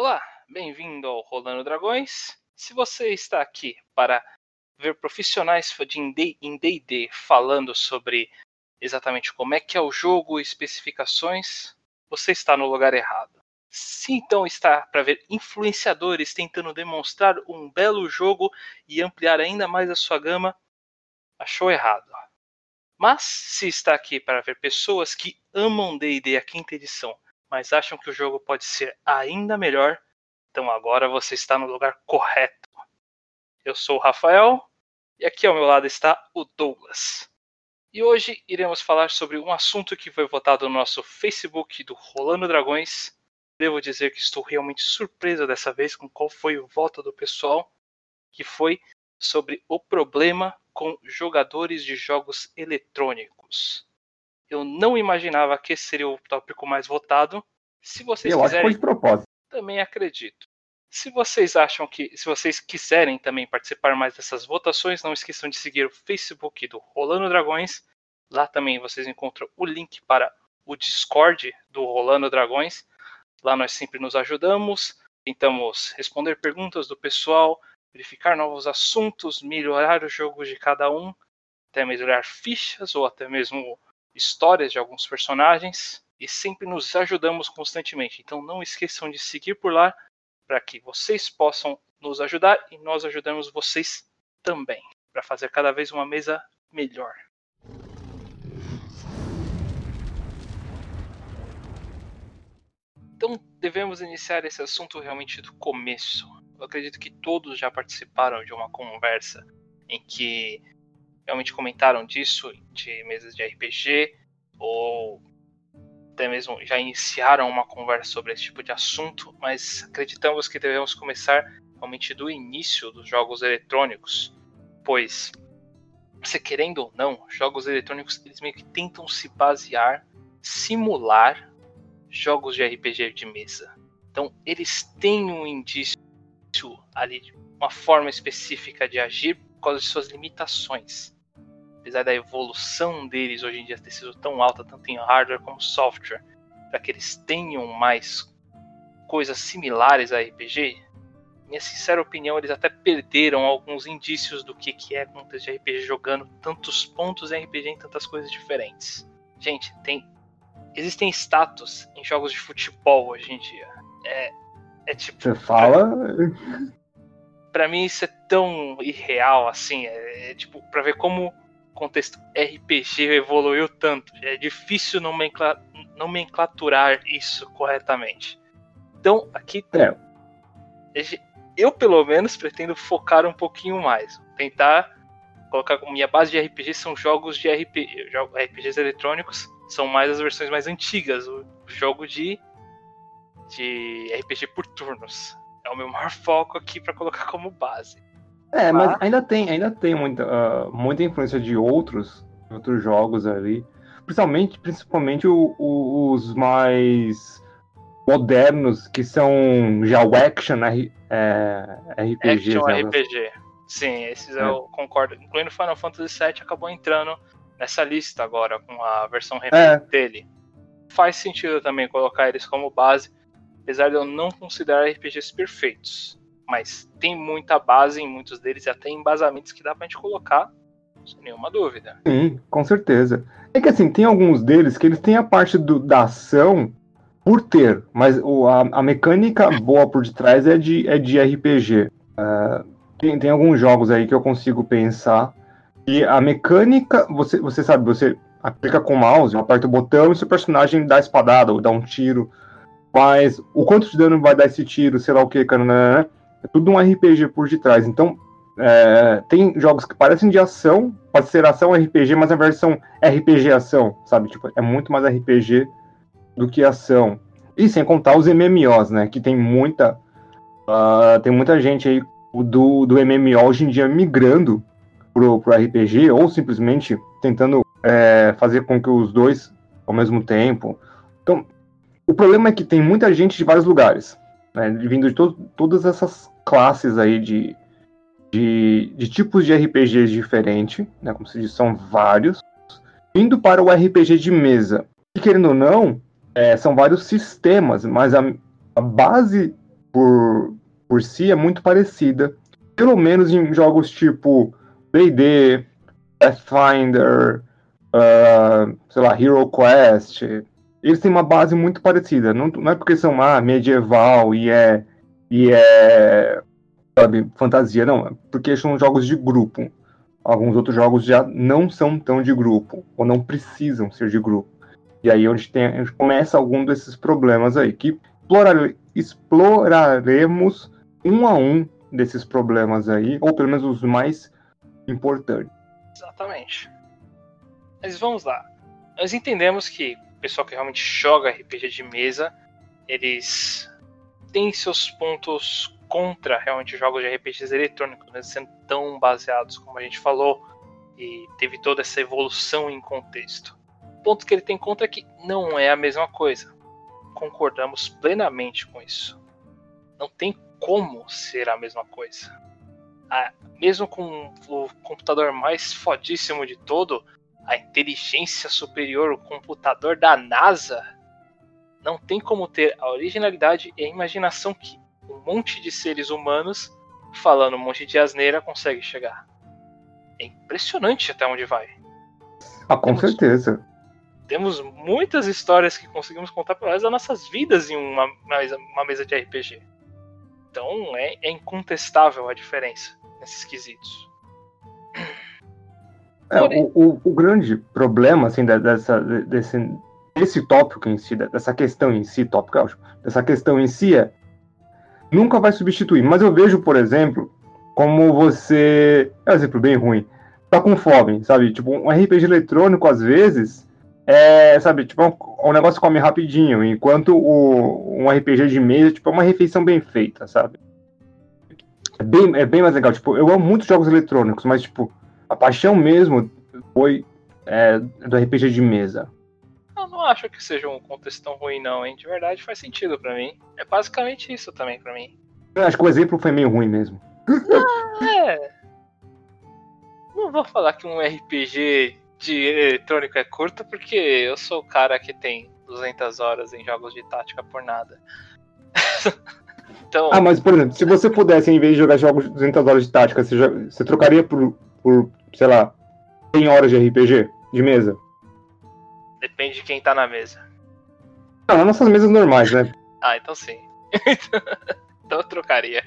Olá, bem-vindo ao Rolando Dragões. Se você está aqui para ver profissionais em D&D falando sobre exatamente como é que é o jogo, especificações, você está no lugar errado. Se então está para ver influenciadores tentando demonstrar um belo jogo e ampliar ainda mais a sua gama, achou errado. Mas se está aqui para ver pessoas que amam D&D a quinta edição, mas acham que o jogo pode ser ainda melhor, então agora você está no lugar correto. Eu sou o Rafael e aqui ao meu lado está o Douglas. E hoje iremos falar sobre um assunto que foi votado no nosso Facebook do Rolando Dragões. Devo dizer que estou realmente surpreso dessa vez com qual foi o voto do pessoal, que foi sobre o problema com jogadores de jogos eletrônicos. Eu não imaginava que esse seria o tópico mais votado. Se vocês Eu quiserem, acho que foi de propósito. também acredito. Se vocês acham que, se vocês quiserem também participar mais dessas votações, não esqueçam de seguir o Facebook do Rolando Dragões. Lá também vocês encontram o link para o Discord do Rolando Dragões. Lá nós sempre nos ajudamos, tentamos responder perguntas do pessoal, verificar novos assuntos, melhorar os jogos de cada um, até melhorar fichas ou até mesmo histórias de alguns personagens e sempre nos ajudamos constantemente. Então não esqueçam de seguir por lá para que vocês possam nos ajudar e nós ajudamos vocês também para fazer cada vez uma mesa melhor. Então devemos iniciar esse assunto realmente do começo. Eu acredito que todos já participaram de uma conversa em que realmente comentaram disso, de mesas de RPG, ou até mesmo já iniciaram uma conversa sobre esse tipo de assunto, mas acreditamos que devemos começar realmente do início dos jogos eletrônicos, pois, querendo ou não, jogos eletrônicos eles meio que tentam se basear, simular jogos de RPG de mesa. Então, eles têm um indício ali, uma forma específica de agir por causa de suas limitações. Apesar da evolução deles hoje em dia ter sido tão alta, tanto em hardware como software, para que eles tenham mais coisas similares a RPG, minha sincera opinião, eles até perderam alguns indícios do que, que é contexto de RPG jogando tantos pontos em RPG em tantas coisas diferentes. Gente, tem existem status em jogos de futebol hoje em dia. É, é tipo. Você fala. Pra mim isso é tão irreal assim. É, é tipo, pra ver como contexto RPG evoluiu tanto. É difícil nomencla nomenclaturar isso corretamente. Então, aqui. É. Eu, pelo menos, pretendo focar um pouquinho mais. Tentar colocar como minha base de RPG são jogos de RPG, RPGs eletrônicos, são mais as versões mais antigas, o jogo de de RPG por turnos. É o meu maior foco aqui para colocar como base. É, mas ainda tem, ainda tem muita, uh, muita influência de outros, outros jogos ali. Principalmente, principalmente o, o, os mais modernos, que são já o Action é, RPGs. Action né? RPG. Sim, esses é. eu concordo. Incluindo Final Fantasy VII acabou entrando nessa lista agora, com a versão remake é. dele. Faz sentido também colocar eles como base, apesar de eu não considerar RPGs perfeitos. Mas tem muita base em muitos deles e até embasamentos que dá pra gente colocar, sem nenhuma dúvida. Sim, com certeza. É que assim, tem alguns deles que eles têm a parte do, da ação por ter, mas o, a, a, mecânica boa por detrás é de, é de RPG. Uh, tem, tem alguns jogos aí que eu consigo pensar e a mecânica, você, você sabe, você aplica com o mouse, aperta o botão e seu personagem dá espadada ou dá um tiro. Mas o quanto de dano vai dar esse tiro, sei lá o que, cara, é tudo um RPG por detrás. Então, é, tem jogos que parecem de ação, pode ser ação RPG, mas a versão RPG ação, sabe? Tipo, é muito mais RPG do que ação. E sem contar os MMOs, né? Que tem muita. Uh, tem muita gente aí do, do MMO hoje em dia migrando pro, pro RPG, ou simplesmente tentando é, fazer com que os dois ao mesmo tempo. Então, o problema é que tem muita gente de vários lugares, né, vindo de to todas essas classes aí de, de, de, tipos de RPGs diferentes, né, como se diz, são vários, indo para o RPG de mesa. E querendo ou não, é, são vários sistemas, mas a, a base por, por si é muito parecida. Pelo menos em jogos tipo D&D, Pathfinder, uh, sei lá, Hero Quest. Eles têm uma base muito parecida. Não, não é porque são ah, medieval e é, e é sabe, fantasia, não. É porque são jogos de grupo. Alguns outros jogos já não são tão de grupo, ou não precisam ser de grupo. E aí onde tem, a gente começa algum desses problemas aí, que explorar, exploraremos um a um desses problemas aí, ou pelo menos os mais importantes. Exatamente. Mas vamos lá. Nós entendemos que pessoal que realmente joga RPG de mesa, eles têm seus pontos contra realmente jogos de RPGs eletrônicos, né, sendo tão baseados como a gente falou, e teve toda essa evolução em contexto. O ponto que ele tem contra é que não é a mesma coisa. Concordamos plenamente com isso. Não tem como ser a mesma coisa. Ah, mesmo com o computador mais fodíssimo de todo, a inteligência superior, o computador da NASA, não tem como ter a originalidade e a imaginação que um monte de seres humanos falando um monte de asneira consegue chegar. É impressionante até onde vai. Ah, com temos, certeza. Temos muitas histórias que conseguimos contar pelas das nossas vidas em uma, uma mesa de RPG. Então é, é incontestável a diferença nesses quesitos. É, o, o, o, grande problema assim, dessa, desse, desse tópico em si, dessa questão em si, tópico, dessa questão em si é nunca vai substituir. Mas eu vejo, por exemplo, como você. É um exemplo bem ruim. Tá com fome, sabe? Tipo, um RPG eletrônico, às vezes, é, sabe, tipo, um, um negócio come rapidinho, enquanto o, um RPG de mesa, tipo, é uma refeição bem feita, sabe? É bem, é bem mais legal. Tipo, eu amo muitos jogos eletrônicos, mas, tipo, a paixão mesmo foi é, do RPG de mesa. Eu não acho que seja um contexto tão ruim, não, hein? De verdade faz sentido para mim. É basicamente isso também para mim. Eu acho que o exemplo foi meio ruim mesmo. Ah, é. Não vou falar que um RPG de eletrônico é curto, porque eu sou o cara que tem 200 horas em jogos de tática por nada. então... Ah, mas por exemplo, se você pudesse, em vez de jogar jogos de 200 horas de tática, você, você trocaria por, por, sei lá, 100 horas de RPG de mesa? Depende de quem tá na mesa. Não, nas nossas mesas normais, né? Ah, então sim. então eu trocaria.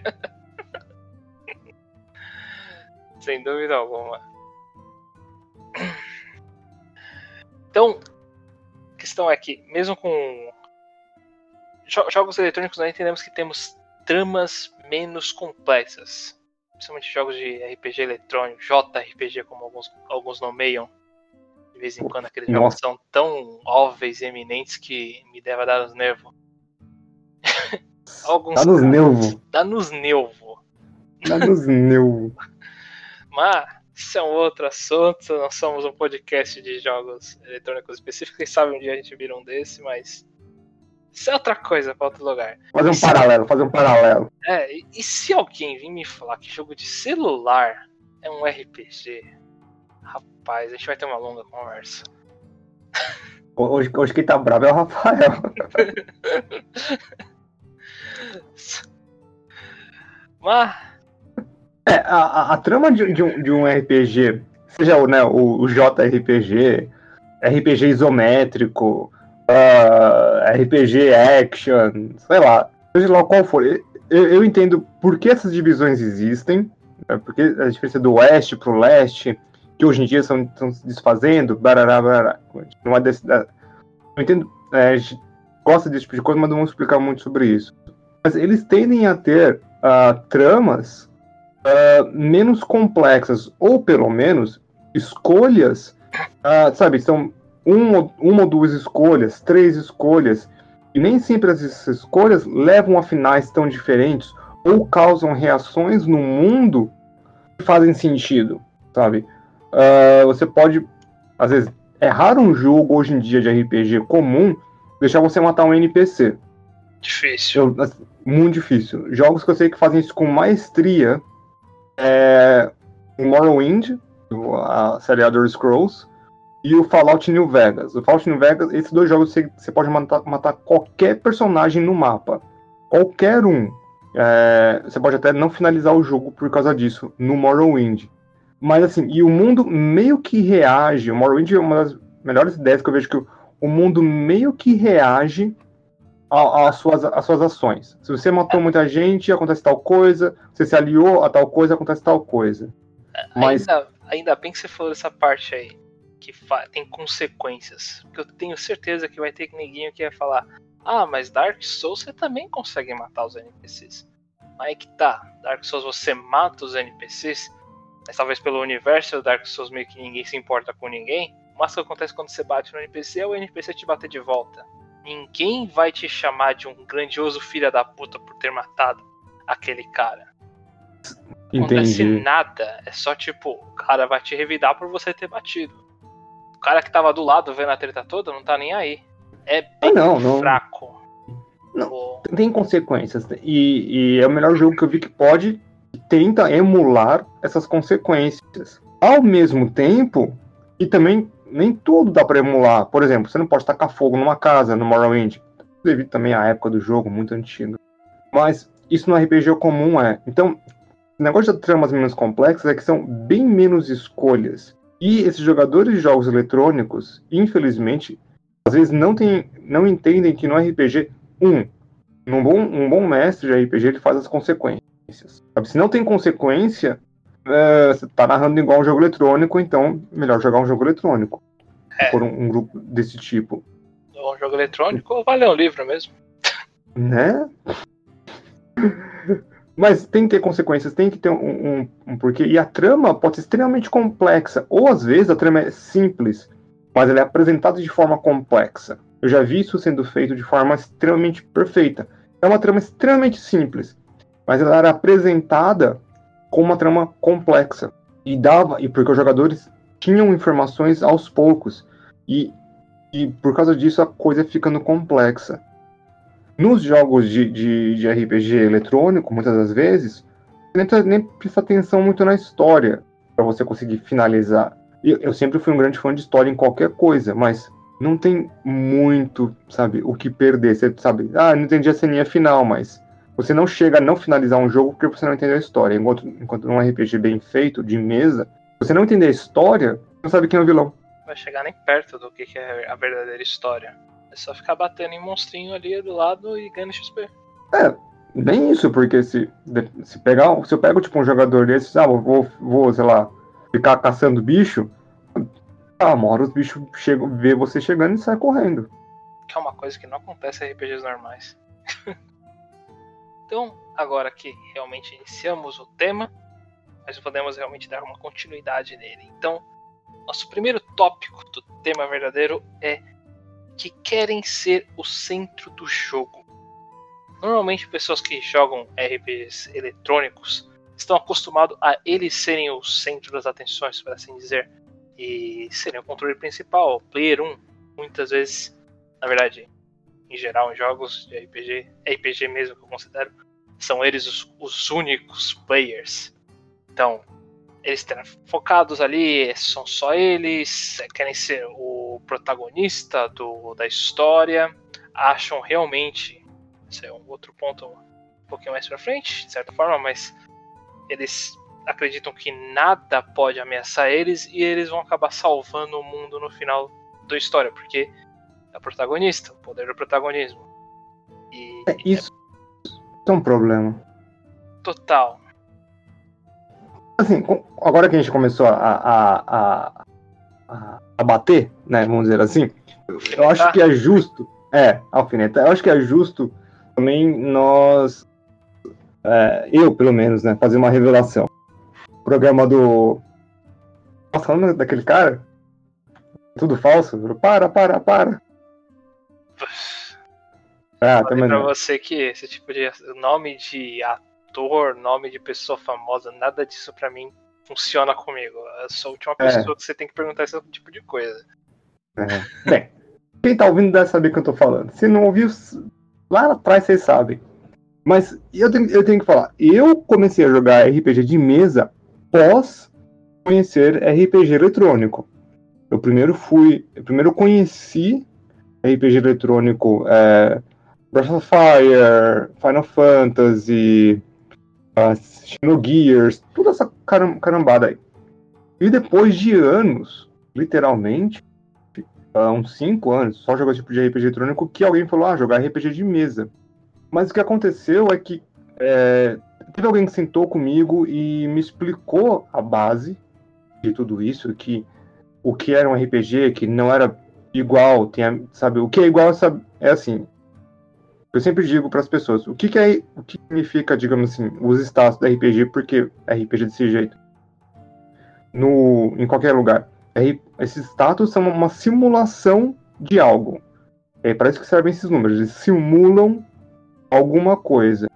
Sem dúvida alguma. Então, a questão é que, mesmo com jogos eletrônicos, nós entendemos que temos tramas menos complexas. Principalmente jogos de RPG eletrônico, JRPG, como alguns, alguns nomeiam vez em quando aqueles jogos são tão óbvios e eminentes que me deve dar nos nervos. Alguns dá nos nervos. Dá nos nervos. Dá nos nervos. Mas isso é um outro assunto. Nós somos um podcast de jogos eletrônicos específicos. Quem sabe um dia a gente vira um desse, mas. Isso é outra coisa para outro lugar. Fazer um paralelo, fazer um paralelo. É, e, e se alguém vir me falar que jogo de celular é um RPG? Rapaz, a gente vai ter uma longa conversa. Hoje, hoje quem tá bravo é o Rafael. Mas. É, a, a, a trama de, de, um, de, um, RPG, seja né, o, o JRPG, RPG isométrico, uh, RPG action, sei lá, seja lá qual for, eu, eu entendo por que essas divisões existem, né, porque a diferença do oeste pro leste, que hoje em dia estão, se desfazendo, barará, barará. Não, é desse, não entendo, é, gosta desse tipo de coisa, mas não vamos explicar muito sobre isso. Mas eles tendem a ter uh, tramas uh, menos complexas, ou pelo menos escolhas, uh, sabe, são um, uma ou duas escolhas, três escolhas, e nem sempre essas escolhas levam a finais tão diferentes ou causam reações no mundo que fazem sentido, sabe? uh, você pode, às vezes, errar um jogo hoje em dia de RPG comum, deixar você matar um NPC. Difícil. Eu, assim, muito difícil. Jogos que eu sei que fazem isso com maestria é Morrowind, a série Elder Scrolls, e o Fallout New Vegas. O Fallout New Vegas, esses dois jogos você, você pode matar, matar qualquer personagem no mapa. Qualquer um. é, você pode até não finalizar o jogo por causa disso no Morrowind. Mas assim, e o mundo meio que reage. O Morrowind é uma das melhores ideias que eu vejo que o mundo meio que reage às suas, às suas ações. Se você matou muita gente, acontece tal coisa. Se você se aliou a tal coisa, acontece tal coisa. Mas... Ainda, ainda bem que você falou dessa parte aí, que tem consequências. Porque eu tenho certeza que vai ter ninguém que vai falar: Ah, mas Dark Souls você também consegue matar os NPCs. Aí que tá, Dark Souls você mata os NPCs, mas talvez pelo universo do Dark Souls meio que ninguém se importa com ninguém. Mas o que acontece quando você bate no NPC é o NPC te bater de volta. Ninguém vai te chamar de um grandioso filho da puta por ter matado aquele cara. Não acontece nada. É só tipo, o cara vai te revidar por você ter batido. O cara que tava do lado vendo a treta toda não tá nem aí. É bem ah, não, não, fraco. Não, tem consequências. E, e, é o melhor jogo que eu vi que pode tenta emular essas consequências. Ao mesmo tempo, e também nem tudo dá para emular. Por exemplo, você não pode tacar fogo numa casa no Morrowind. Devido também à época do jogo, muito antigo. Mas isso no RPG comum é. Então, o negócio de tramas menos complexas é que são bem menos escolhas. E esses jogadores de jogos eletrônicos, infelizmente, às vezes não, tem, não entendem que no RPG, um, um bom, um bom mestre de RPG ele faz as consequências. Sabe? Se não tem consequência, é, você tá narrando igual um jogo eletrônico, então melhor jogar um jogo eletrônico. É. Por um, um, grupo desse tipo. Um jogo eletrônico ou vai um livro mesmo. Né? Mas tem que ter consequências, tem que ter um, um, um, porquê. E a trama pode ser extremamente complexa. Ou às vezes a trama é simples, mas ela é apresentada de forma complexa. Eu já vi isso sendo feito de forma extremamente perfeita. É uma trama extremamente simples, mas ela era apresentada com uma trama complexa. E dava, e porque os jogadores tinham informações aos poucos. E, e por causa disso a coisa ficando complexa. Nos jogos de, de, de RPG eletrônico, muitas das vezes, nem, nem presta atenção muito na história para você conseguir finalizar. Eu, eu sempre fui um grande fã de história em qualquer coisa, mas não tem muito, sabe, o que perder. Você sabe, ah, não entendi a ceninha final, mas você não chega a não finalizar um jogo porque você não entendeu a história. Enquanto, enquanto num RPG bem feito, de mesa, você não entender a história, não sabe quem é o vilão. Vai chegar nem perto do que é a verdadeira história. É só ficar batendo em monstrinho ali do lado e ganhando XP. É, bem isso, porque se, se pegar. Se eu pego tipo um jogador desses, ah, vou, vou, sei lá, ficar caçando bicho, ah, uma hora os bichos chegam, vê você chegando e sai correndo. Que é uma coisa que não acontece em RPGs normais. então, agora que realmente iniciamos o tema, nós podemos realmente dar uma continuidade nele. Então, nosso primeiro tópico do tema verdadeiro é que querem ser o centro do jogo. Normalmente, pessoas que jogam RPGs eletrônicos estão acostumados a eles serem o centro das atenções, por assim dizer, e serem o controle principal, o player 1. Muitas vezes, na verdade, em geral, em jogos de RPG, RPG mesmo que eu considero, são eles os, os únicos players. Então, eles estão focados ali, são só eles, querem ser o protagonista do, da história, acham realmente, esse é um outro ponto um pouquinho mais pra frente, de certa forma, mas eles acreditam que nada pode ameaçar eles e eles vão acabar salvando o mundo no final da história, porque é o protagonista, o poder do protagonismo. E, é, isso é um problema. Total assim, agora que a gente começou a, a, a, a, bater, né, vamos dizer assim, eu acho que é justo, é, alfinetar, eu acho que é justo também nós, é, eu pelo menos, né, fazer uma revelação. O programa do. Nossa, falando daquele cara? Tudo falso? Para, para, para. Ah, também. Pra você que esse tipo de nome de ator nome de pessoa famosa, nada disso para mim funciona comigo. Eu sou a última é. pessoa é. que você tem que perguntar esse tipo de coisa. É. Bem, quem tá ouvindo deve saber o que eu tô falando. Se não ouviu, lá atrás vocês sabem. Mas eu tenho, eu tenho que falar, eu comecei a jogar RPG de mesa pós conhecer RPG eletrônico. Eu primeiro fui, eu primeiro conheci RPG eletrônico é, Breath of Fire, Final Fantasy, uh, Xenogears, toda essa carambada aí. E depois de anos, literalmente, há uns 5 anos, só jogou tipo de RPG eletrônico, que alguém falou, ah, jogar RPG de mesa. Mas o que aconteceu é que é, teve alguém que sentou comigo e me explicou a base de tudo isso, que o que era um RPG, que não era igual, tem, sabe, o que é igual sabe, é assim. Eu sempre digo para as pessoas, o que, que é, o que significa, digamos assim, os status do RPG, porque RPG desse jeito. No, em qualquer lugar. Esses status são uma simulação de algo. É para isso que servem esses números. Eles simulam alguma coisa.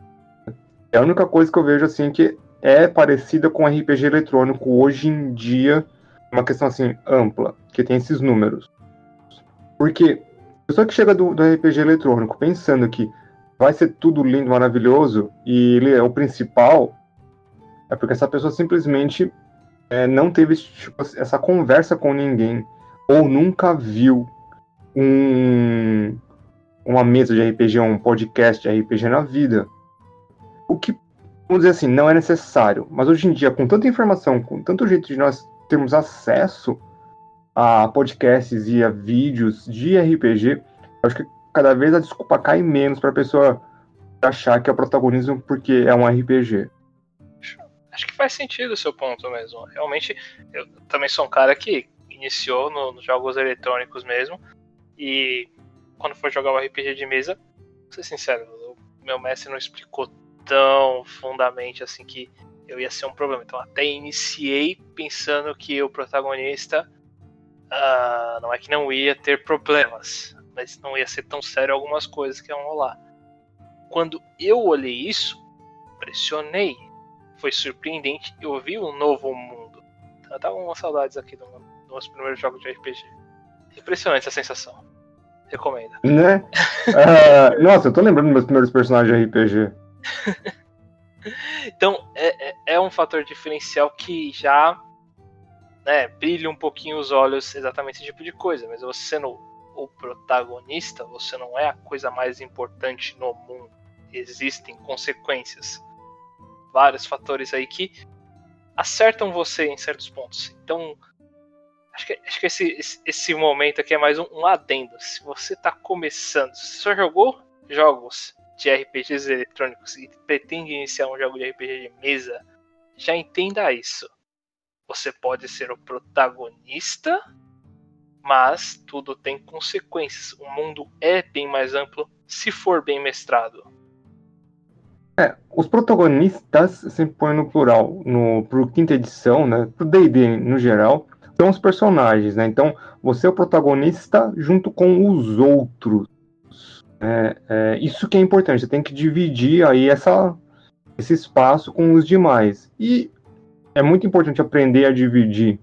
É a única coisa que eu vejo assim que é parecida com RPG eletrônico hoje em dia, uma questão assim ampla, que tem esses números. Porque pessoa que chega do, do RPG eletrônico pensando que vai ser tudo lindo, maravilhoso e ele é o principal, é porque essa pessoa simplesmente é, não teve tipo, essa conversa com ninguém ou nunca viu um, uma mesa de RPG, um podcast de RPG na vida. O que, vamos dizer assim, não é necessário. Mas hoje em dia, com tanta informação, com tanto jeito de nós termos acesso a podcasts e a vídeos de RPG, acho que cada vez a desculpa cai menos para a pessoa achar que é o protagonismo porque é um RPG. Acho que faz sentido o seu ponto mesmo. Realmente, eu também sou um cara que iniciou no, nos jogos eletrônicos mesmo. E quando for jogar o RPG de mesa, vou ser sincero, o meu mestre não explicou tão fundamente assim que eu ia ser um problema. Então até iniciei pensando que o protagonista uh, não é que não ia ter problemas, mas não ia ser tão sério algumas coisas que iam rolar. Quando eu olhei isso, pressionei foi surpreendente. Eu vi um novo mundo. Eu tava com umas saudades aqui dos do meus primeiros jogos de RPG. Impressionante essa sensação. Recomendo. Né? uh, nossa, eu tô lembrando dos meus primeiros personagens de RPG. então, é, é, é, um fator diferencial que já né, brilha um pouquinho os olhos exatamente esse tipo de coisa. Mas você sendo o protagonista, você não é a coisa mais importante no mundo. Existem consequências vários fatores aí que acertam você em certos pontos. Então, acho que, acho que esse, esse, esse momento aqui é mais um, um adendo. Se você está começando, se você jogou jogos de RPGs eletrônicos e pretende iniciar um jogo de RPG de mesa, já entenda isso. Você pode ser o protagonista, mas tudo tem consequências. O mundo é bem mais amplo se for bem mestrado. É, os protagonistas, sempre põe no plural, no, pro quinta edição, né, pro D&D no geral, são os personagens, né, então você é o protagonista junto com os outros, é, é, isso que é importante, você tem que dividir aí essa, esse espaço com os demais, e é muito importante aprender a dividir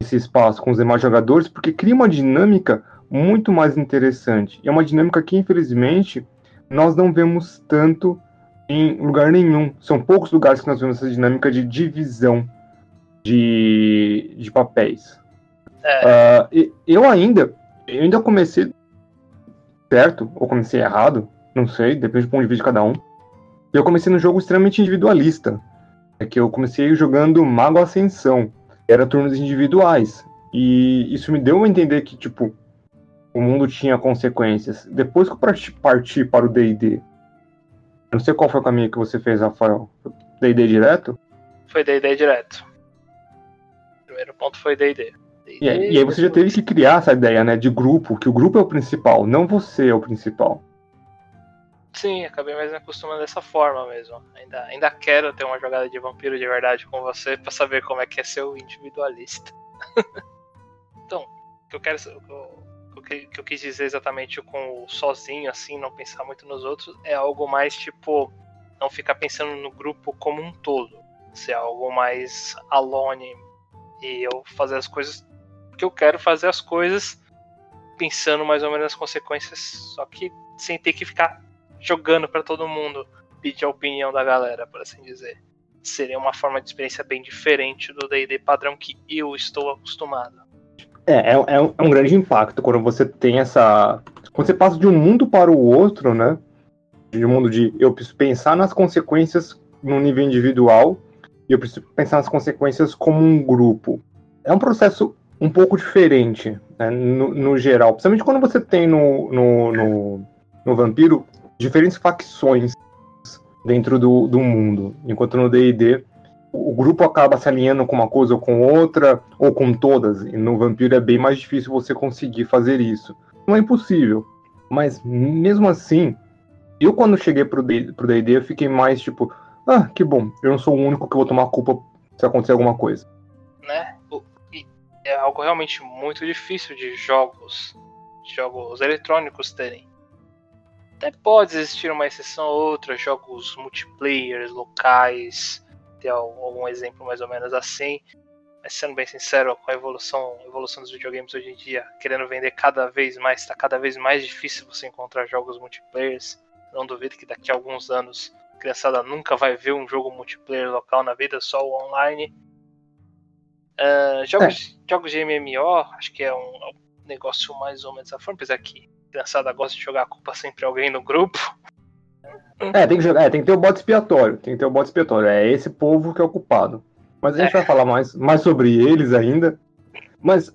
esse espaço com os demais jogadores, porque cria uma dinâmica muito mais interessante, e é uma dinâmica que, infelizmente, nós não vemos tanto em lugar nenhum. São poucos lugares que nós vemos essa dinâmica de divisão de, de papéis. É. Uh, eu ainda, eu ainda comecei certo ou comecei errado, não sei, depende do ponto de vista de cada um. Eu comecei num jogo extremamente individualista, é que eu comecei jogando Mago Ascensão, era turnos individuais e isso me deu a entender que tipo o mundo tinha consequências. Depois que eu parti para o D&D não sei qual foi o caminho que você fez, Rafael. D&D direto? Foi D&D direto. Primeiro ponto foi D&D. E, e aí você já teve que criar essa ideia, né, de grupo, que o grupo é o principal, não você é o principal. Sim, acabei mais me acostumando dessa forma mesmo. Ainda, ainda quero ter uma jogada de vampiro de verdade com você para saber como é que é ser o individualista. então, o que eu quero o que, que eu quis dizer exatamente com o sozinho, assim, não pensar muito nos outros, é algo mais tipo. Não ficar pensando no grupo como um todo. Ser algo mais alone. E eu fazer as coisas. Porque eu quero fazer as coisas pensando mais ou menos nas consequências, só que sem ter que ficar jogando para todo mundo, pedir a opinião da galera, por assim dizer. Seria uma forma de experiência bem diferente do DD padrão que eu estou acostumado. É, é, é, um, é um grande impacto quando você tem essa. Quando você passa de um mundo para o outro, né? de mundo de eu preciso pensar nas consequências no nível individual e eu preciso pensar nas consequências como um grupo. É um processo um pouco diferente, né, no, no, geral. Principalmente quando você tem no, no, no, no Vampiro diferentes facções dentro do, do mundo. Enquanto no D&D o grupo acaba se alinhando com uma coisa ou com outra, ou com todas. E no Vampiro é bem mais difícil você conseguir fazer isso. Não é impossível, mas mesmo assim, eu quando cheguei pro D&D, eu fiquei mais tipo, ah, que bom, eu não sou o único que vou tomar culpa se acontecer alguma coisa. Né? É algo realmente muito difícil de jogos, jogos eletrônicos terem. Até pode existir uma exceção ou outra, jogos multiplayer, locais, ter algum exemplo mais ou menos assim. Mas sendo bem sincero, com a evolução, evolução dos videogames hoje em dia, querendo vender cada vez mais, está cada vez mais difícil você encontrar jogos multiplayers. Não duvido que daqui a alguns anos a criançada nunca vai ver um jogo multiplayer local na vida, só o online. Uh, jogos, é. jogos de MMO, acho que é um, é um negócio mais ou menos da forma, apesar que a criançada gosta de jogar a culpa sempre alguém no grupo. É, tem que jogar, é, tem que ter o bode expiatório. Tem que ter o bode expiatório. É esse povo que é o culpado. Mas a gente é. vai falar mais, mais sobre eles ainda. Mas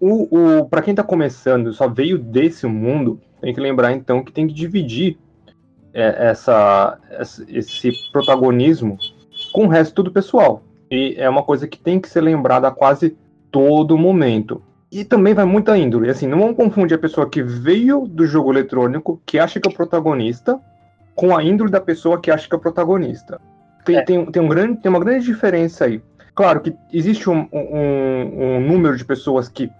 o, o para quem tá começando, só veio desse mundo, tem que lembrar então que tem que dividir é, essa, esse protagonismo com o resto do pessoal. E é uma coisa que tem que ser lembrada a quase todo momento. E também vai muita índole. Assim, não vamos confundir a pessoa que veio do jogo eletrônico, que acha que é o protagonista, com a índole da pessoa que acha que é o protagonista. Tem, é. tem, tem, um grande, tem uma grande diferença aí. Claro que existe um, um, um número de pessoas que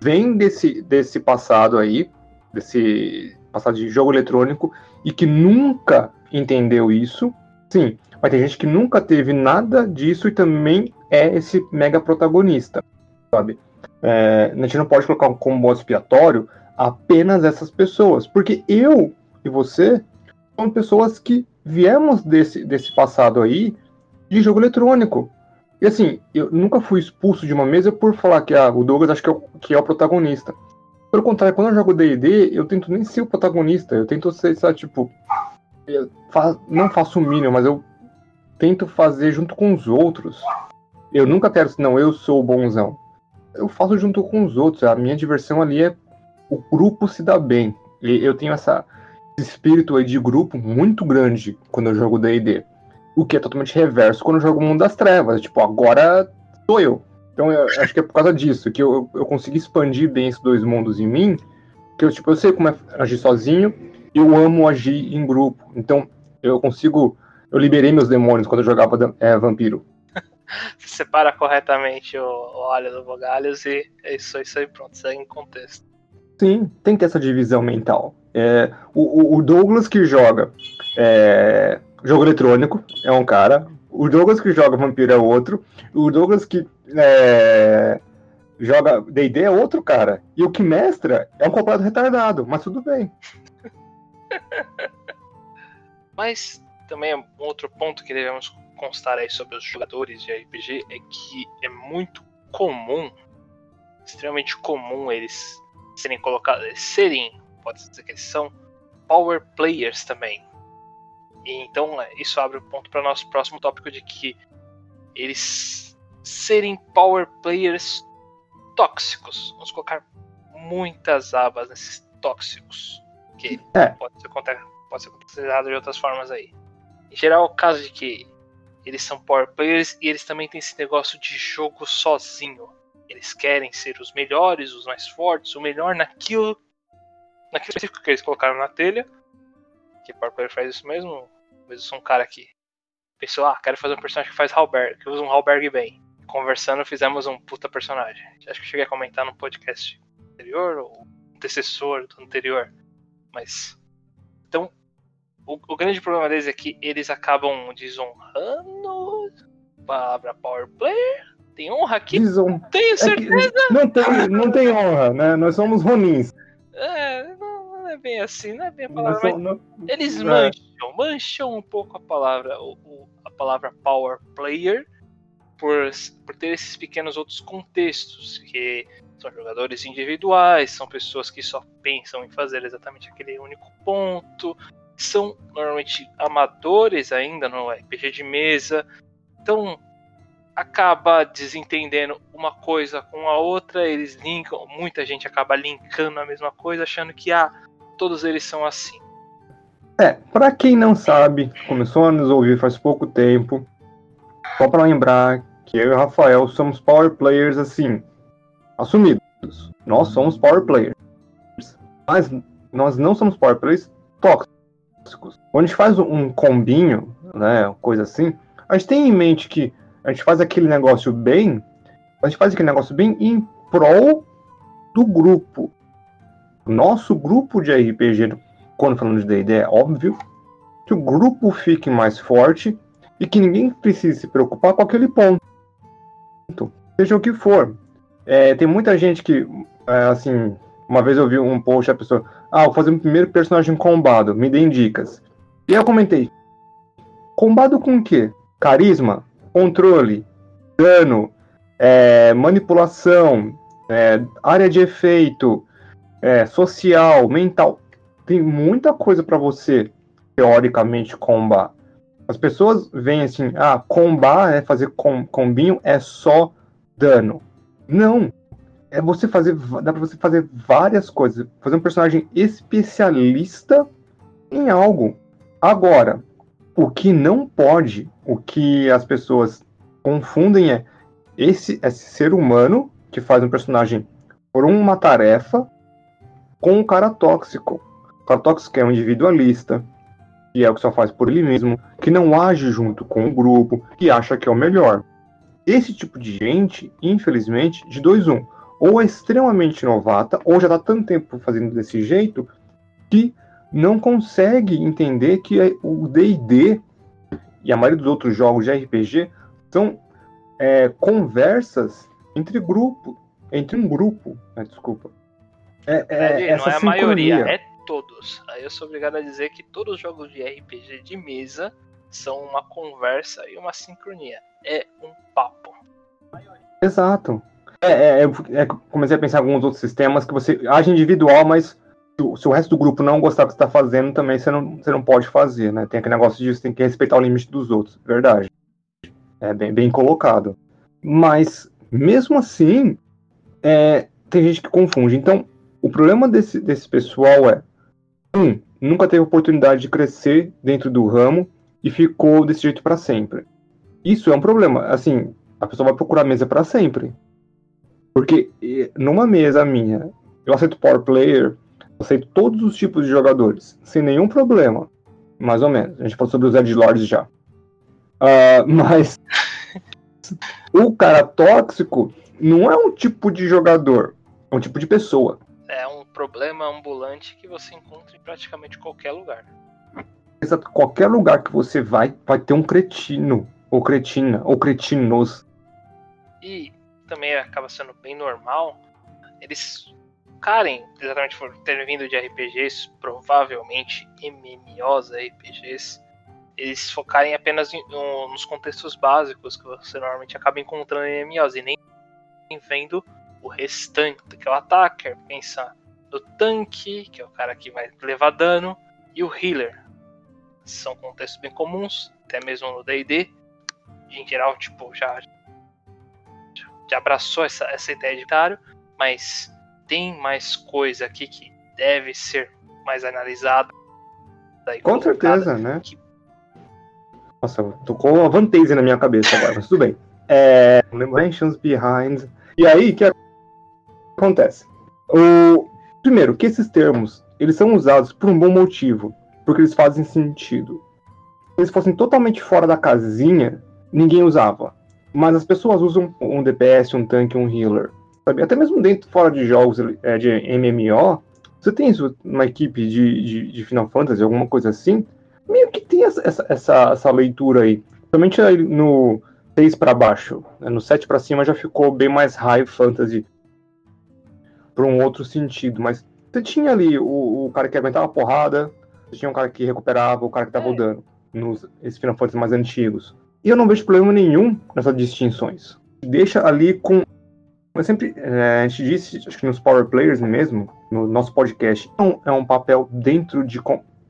vêm desse, desse passado aí, desse passado de jogo eletrônico, e que nunca entendeu isso. Sim, mas tem gente que nunca teve nada disso e também é esse mega protagonista, sabe? É, a gente não pode colocar como bode expiatório apenas essas pessoas, porque eu e você são pessoas que viemos desse, desse passado aí de jogo eletrônico. E assim, eu nunca fui expulso de uma mesa por falar que ah, o Douglas acho que é o, que é o protagonista. Pelo contrário, quando eu jogo D&D, eu tento nem ser o protagonista. Eu tento ser, sabe, tipo... Fa não faço o mínimo, mas eu tento fazer junto com os outros. Eu nunca quero, não, eu sou o bonzão. Eu faço junto com os outros. A minha diversão ali é o grupo se dá bem. E eu tenho essa espírito aí de grupo muito grande quando eu jogo D&D. O que é totalmente reverso quando eu jogo Mundo das Trevas. Tipo, agora sou eu. Então eu acho que é por causa disso, que eu, eu consegui expandir bem esses dois mundos em mim, que eu, tipo, eu sei como é agir sozinho, eu amo agir em grupo. Então eu consigo. Eu liberei meus demônios quando eu jogava é, vampiro. Você separa corretamente o, o óleo do Bogalhos e é isso, isso aí, pronto, segue em contexto. Sim, tem que ter essa divisão mental. É, o, o, Douglas que joga é, jogo eletrônico é um cara. O Douglas que joga Vampiro é outro. O Douglas que é, joga D&D é outro cara. E o que mestra é um completo retardado, mas tudo bem. mas também um outro ponto que devemos constar aí sobre os jogadores de RPG é que é muito comum, extremamente comum eles serem colocados, serem pode dizer que eles são power players também. E então é, isso abre o ponto para o nosso próximo tópico de que eles serem power players tóxicos. Vamos colocar muitas abas nesses tóxicos. Que é. pode, ser, pode ser considerado de outras formas aí. Em geral, é o caso de que eles são power players e eles também têm esse negócio de jogo sozinho. Eles querem ser os melhores, os mais fortes, o melhor naquilo naquele específico que eles colocaram na telha. Que Power Player faz isso mesmo. Mas eu sou um cara que pensou, ah, quero fazer um personagem que faz Halberg, que usa um Halberg bem. Conversando, fizemos um puta personagem. Acho que cheguei a comentar no podcast anterior, ou antecessor do anterior. Mas. Então, o, o, grande problema deles é que eles acabam desonrando a palavra Power Player. Tem honra aqui? Deson... Tenho é certeza. É não, tem, não tem honra, né? Nós somos Ronins. É, não, não, é bem assim, não é bem a palavra. Não, eles é. mancham, mancham um pouco a palavra, o, o, a palavra power player por, por ter esses pequenos outros contextos, que são jogadores individuais, são pessoas que só pensam em fazer exatamente aquele único ponto, são normalmente amadores ainda no RPG de mesa, então acaba desentendendo uma coisa com a outra, eles linkam, muita gente acaba linkando a mesma coisa, achando que ah, todos eles são assim. É, para quem não sabe, começou a nos ouvir faz pouco tempo, só para lembrar que eu e o Rafael somos power players assim, assumidos. Nós somos power players. Mas nós não somos power players tóxicos. Quando a gente faz um combinho, né, coisa assim, a gente tem em mente que a gente faz aquele negócio bem, a gente faz aquele negócio bem em prol do grupo. Nosso grupo de RPG, quando falamos de D&D, é óbvio que o grupo fique mais forte e que ninguém precise se preocupar com aquele ponto. Seja o que for. É, tem muita gente que, é, assim, uma vez eu vi um post, a pessoa, ah, vou fazer o primeiro personagem combado, me deem dicas. E eu comentei, combado com o quê? Carisma? controle, dano, é, manipulação, é, área de efeito, é, social, mental. Tem muita coisa para você, teoricamente, combar. As pessoas veem assim, ah, combar é fazer com, combinho é só dano. Não. É você fazer. Dá pra você fazer várias coisas. Fazer um personagem especialista em algo. Agora, o que não pode, o que as pessoas confundem é esse, esse ser humano que faz um personagem por uma tarefa com um cara tóxico. O cara tóxico é um individualista, que é o que só faz por ele mesmo, que não age junto com o grupo, que acha que é o melhor. Esse tipo de gente, infelizmente, de dois um, ou é extremamente novata, ou já está tanto tempo fazendo desse jeito, que não consegue entender que é o D&D e a maioria dos outros jogos de RPG são é, conversas entre grupo, entre um grupo, né, desculpa. É, é, não é a maioria, é todos. Aí eu sou obrigado a dizer que todos os jogos de RPG de mesa são uma conversa e uma sincronia. É um papo. Exato. É, é, é, comecei a pensar em alguns outros sistemas que você age individual, mas se o resto do grupo não gostar do que você está fazendo, também você não, você não pode fazer, né? Tem aquele negócio de você tem que respeitar o limite dos outros, verdade. É bem, bem colocado. Mas, mesmo assim, é, tem gente que confunde. Então, o problema desse, desse pessoal é: um, nunca teve oportunidade de crescer dentro do ramo e ficou desse jeito para sempre. Isso é um problema. Assim, a pessoa vai procurar mesa para sempre. Porque numa mesa minha, eu aceito power player, aceito todos os tipos de jogadores, sem nenhum problema. Mais ou menos. A gente falou sobre os Edgelords já. Uh, mas o cara tóxico não é um tipo de jogador, é um tipo de pessoa. É um problema ambulante que você encontra em praticamente qualquer lugar. Exato, qualquer lugar que você vai, vai ter um cretino, ou cretina, ou cretinos. E também acaba sendo bem normal eles focarem exatamente por terem vindo de RPGs, provavelmente MMOs RPGs, eles focarem apenas em, no, nos contextos básicos que você normalmente acaba encontrando em MMOs e nem vendo o restante, que é o attacker, pensar no tanque, que é o cara que vai levar dano, e o healer. São contextos bem comuns, até mesmo no D&D. Em geral, tipo, já abraçou essa, essa ideia de cara, mas tem mais coisa aqui que deve ser mais analisada. Com certeza, né? Que... Nossa, tocou uma vantagem na minha cabeça agora, mas tudo bem. É, Mentions Behind. E aí, o que acontece? O, primeiro, que esses termos eles são usados por um bom motivo, porque eles fazem sentido. Se eles fossem totalmente fora da casinha, ninguém usava. Mas as pessoas usam um DPS, um tanque, um healer. Sabe? Até mesmo dentro, fora de jogos é, de MMO, você tem uma equipe de, de, de, Final Fantasy, alguma coisa assim, meio que tem essa, essa, essa leitura aí. Somente no 6 para baixo, né? no 7 para cima já ficou bem mais high fantasy para um outro sentido, mas você tinha ali o, o, cara que aguentava a porrada, você tinha um cara que recuperava, o cara que dava é. dano, nos esses Final Fantasy mais antigos. E eu não vejo problema nenhum nessas distinções. Deixa ali com eu sempre, é, a gente disse, acho que nos Power Players mesmo, no nosso podcast, é um, papel dentro de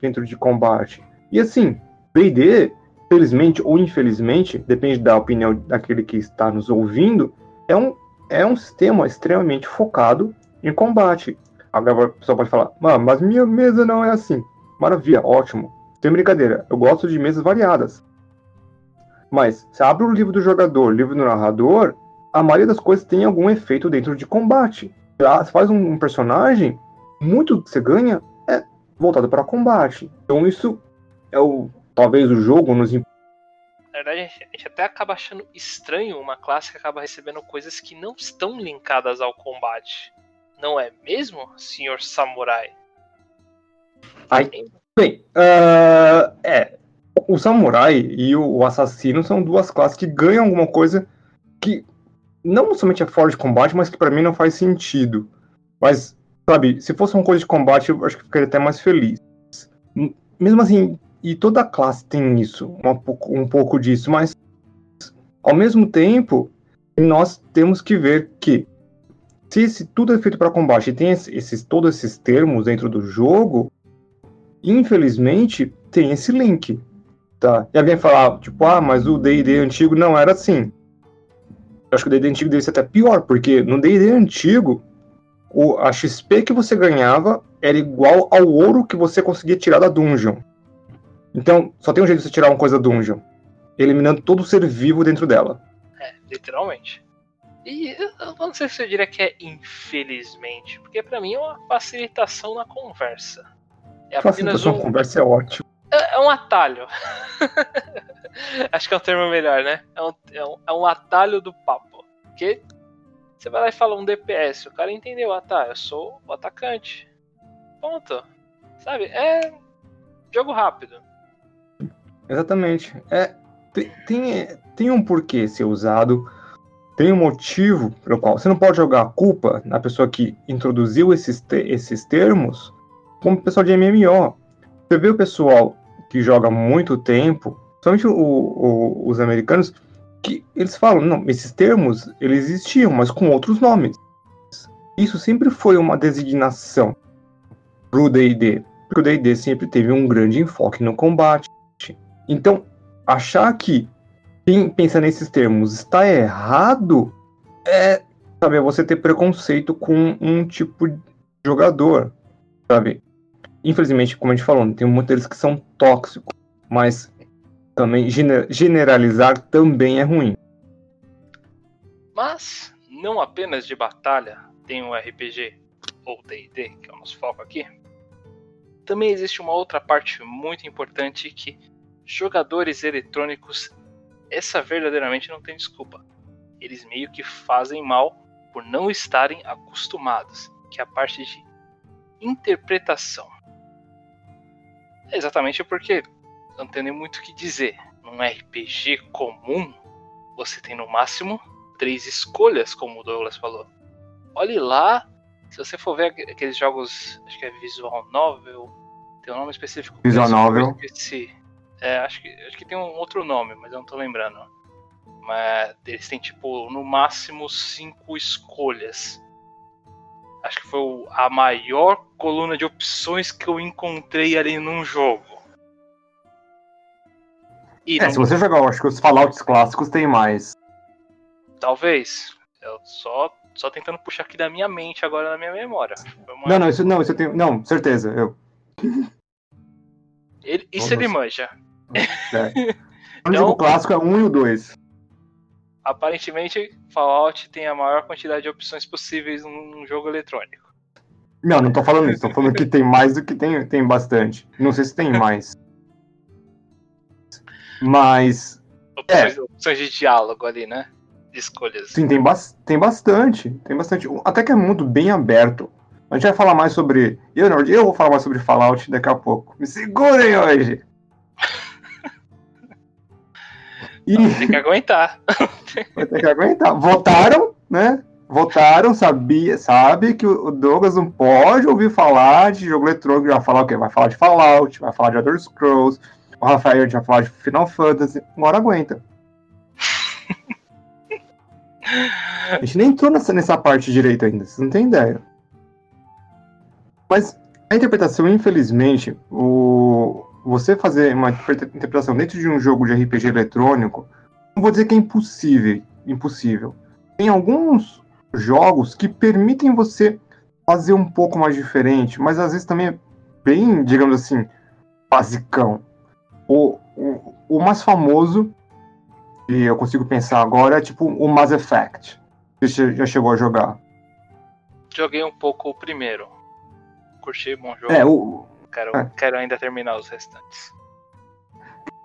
dentro de combate. E assim, D&D, felizmente ou infelizmente, depende da opinião daquele que está nos ouvindo, é um, é um sistema extremamente focado em combate. Agora a pessoa pode falar, mas minha mesa não é assim. Maravilha, ótimo. Tem brincadeira, eu gosto de mesas variadas. Mas, se abre o livro do jogador, o livro do narrador, a maioria das coisas tem algum efeito dentro de combate. Você faz um personagem, muito que você ganha é voltado para combate. Então isso é o. Talvez o jogo nos. Na verdade, a gente até acaba achando estranho uma classe que acaba recebendo coisas que não estão linkadas ao combate. Não é mesmo, senhor samurai? Ai, bem, uh, é. O samurai e o assassino são duas classes que ganham alguma coisa que não somente é fora de combate, mas que para mim não faz sentido. Mas, sabe, se fosse uma coisa de combate, eu acho que ficaria até mais feliz. Mesmo assim, e toda classe tem isso, um, um pouco disso, mas ao mesmo tempo, nós temos que ver que se esse, tudo é feito para combate e tem esses, todos esses termos dentro do jogo, infelizmente tem esse link. Tá? E alguém falar, tipo, ah, mas o D&D antigo não era assim. Eu acho que o D&D antigo deve ser até pior, porque no D&D antigo, o, a XP que você ganhava era igual ao ouro que você conseguia tirar da dungeon. Então, só tem um jeito de você tirar uma coisa da dungeon. Eliminando todo ser vivo dentro dela. É, literalmente. E eu não sei se eu diria que é infelizmente, porque para mim é uma facilitação na conversa. É facilitação um... na conversa é ótimo. É, é um atalho. Acho que é um termo melhor, né? É um, é um, é um atalho do papo. Porque você vai lá e fala um DPS, o cara entendeu, ah tá, eu sou o atacante. Ponto. Sabe? É jogo rápido. Exatamente. É, tem, tem, tem um porquê ser usado, tem um motivo pelo qual você não pode jogar a culpa na pessoa que introduziu esses, te, esses termos como pessoal de MMO. Você vê o pessoal que joga muito tempo, somente o, o, os americanos, que eles falam, não, esses termos, eles existiam, mas com outros nomes. Isso sempre foi uma designação pro D&D, porque o D&D sempre teve um grande enfoque no combate. Então, achar que quem pensa nesses termos está errado é, sabe, é você ter preconceito com um tipo de jogador, sabe? Infelizmente, como a gente falou, tem deles que são tóxicos, mas também generalizar também é ruim. Mas não apenas de batalha tem o RPG ou D&D, que é o nosso foco aqui. Também existe uma outra parte muito importante que jogadores eletrônicos essa verdadeiramente não tem desculpa. Eles meio que fazem mal por não estarem acostumados, que é a parte de interpretação. É exatamente porque não tem nem muito o que dizer. Num RPG comum, você tem no máximo três escolhas, como o Douglas falou. Olhe lá, se você for ver aqueles jogos, acho que é Visual Novel, tem um nome específico. Visual Novel. Esqueci. É, acho, que, acho que tem um outro nome, mas eu não tô lembrando. Mas eles têm, tipo, no máximo cinco escolhas. Acho que foi a maior coluna de opções que eu encontrei ali num jogo. E é, não... se você jogar, eu acho que os Fallouts clássicos tem mais. Talvez. Eu só, só tentando puxar aqui da minha mente agora na minha memória. Uma... Não, não, isso não, isso eu tenho. Não, certeza. Eu... Ele, isso ele manja. É. O então, clássico é um e o dois. Aparentemente, Fallout tem a maior quantidade de opções possíveis num jogo eletrônico. Não, não tô falando isso, tô falando que tem mais do que tem, tem bastante. Não sei se tem mais. Mas. Opções, é. opções de diálogo ali, né? De escolhas. Sim, tem, ba tem bastante. Tem bastante. Até que é muito bem aberto. A gente vai falar mais sobre. Eu, eu vou falar mais sobre Fallout daqui a pouco. Me segurem hoje! E... Tem que aguentar. Vai ter que aguentar. Votaram, né? Votaram, sabia, sabe que o Douglas não pode ouvir falar de jogo eletrônico, vai falar o quê? Vai falar de Fallout, vai falar de Elder Scrolls, o Rafael já falar de Final Fantasy, agora aguenta. A gente nem entrou nessa, nessa parte direito ainda, vocês não têm ideia. Mas A interpretação, infelizmente, o... você fazer uma interpretação dentro de um jogo de RPG eletrônico, não vou dizer que é impossível, impossível. Tem alguns jogos que permitem você fazer um pouco mais diferente, mas às vezes também é bem, digamos assim, basicão. O, o, o mais famoso, e eu consigo pensar agora, é tipo o Mass Effect. Você já chegou a jogar? Joguei um pouco o primeiro. Curti, bom jogo. É, o... Quero, é. quero ainda terminar os restantes.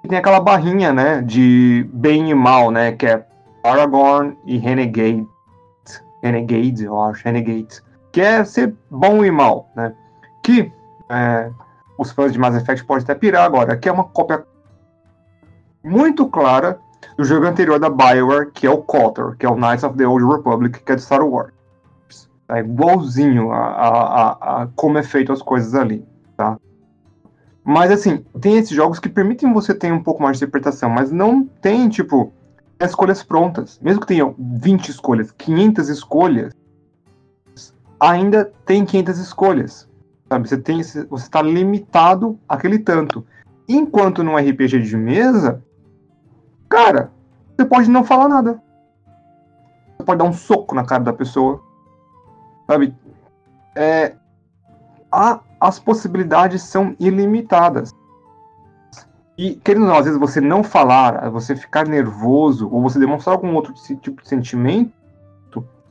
Tem aquela barrinha, né, de bem e mal, né, que é Aragorn e Renegade. Renegade, eu acho, Renegade. Que é ser bom e mal, né? Que é, os fãs de Mass Effect podem até pirar agora, que é uma cópia muito clara do jogo anterior da Bioware, que é o KOTOR, que é o Knights of the Old Republic, que é de Star Wars. É igualzinho a, a, a, a como é feito as coisas ali, tá? Mas assim, tem esses jogos que permitem você ter um pouco mais de interpretação, mas não tem, tipo, escolhas prontas. Mesmo que tenham 20 escolhas, 500 escolhas, ainda tem 500 escolhas. Sabe? Você tem você está limitado àquele tanto. Enquanto num RPG de mesa, cara, você pode não falar nada. Você pode dar um soco na cara da pessoa. Sabe? É, a, as possibilidades são ilimitadas. E, querendo ou não, às vezes você não falar, você ficar nervoso, ou você demonstrar algum outro tipo de sentimento,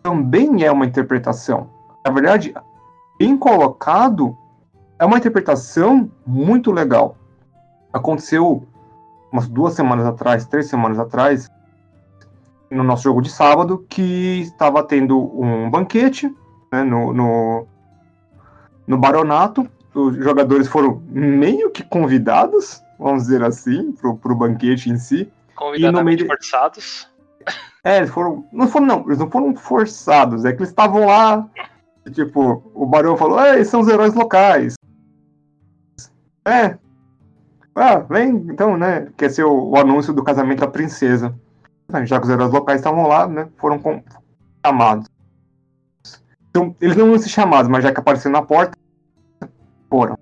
também é uma interpretação. Na verdade, bem colocado, é uma interpretação muito legal. Aconteceu umas duas semanas atrás, três semanas atrás, no nosso jogo de sábado, que estava tendo um banquete né, no, no, no Baronato. Os jogadores foram meio que convidados vamos dizer assim, pro, pro banquete em si. Convidadamente forçados. É, eles foram. Não foram, não, eles não foram forçados, é que eles estavam lá. E, tipo, o barão falou, eles são os heróis locais. É. Ah, vem, então, né? Quer ser o, o anúncio do casamento da princesa. Já que os heróis locais estavam lá, né? Foram com, chamados. Então, eles não iam ser chamados, mas já que apareceram na porta, foram.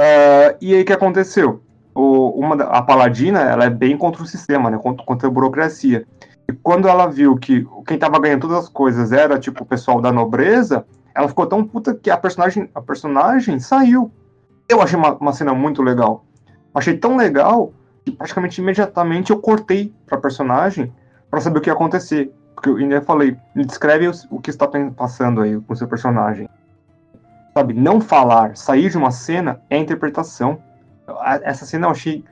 Uh, e aí o que aconteceu? o, uma, a Paladina ela é bem contra o sistema, né? Contra, contra a burocracia. E quando ela viu que quem estava ganhando todas as coisas era tipo o pessoal da nobreza, ela ficou tão puta que a personagem, a personagem saiu. Eu achei uma, uma cena muito legal. Achei tão legal que praticamente imediatamente eu cortei pra personagem para saber o que ia acontecer. Porque eu ainda falei, me descreve o, o que está passando aí com o seu personagem. Sabe, não falar, sair de uma cena é interpretação essa cena eu achei.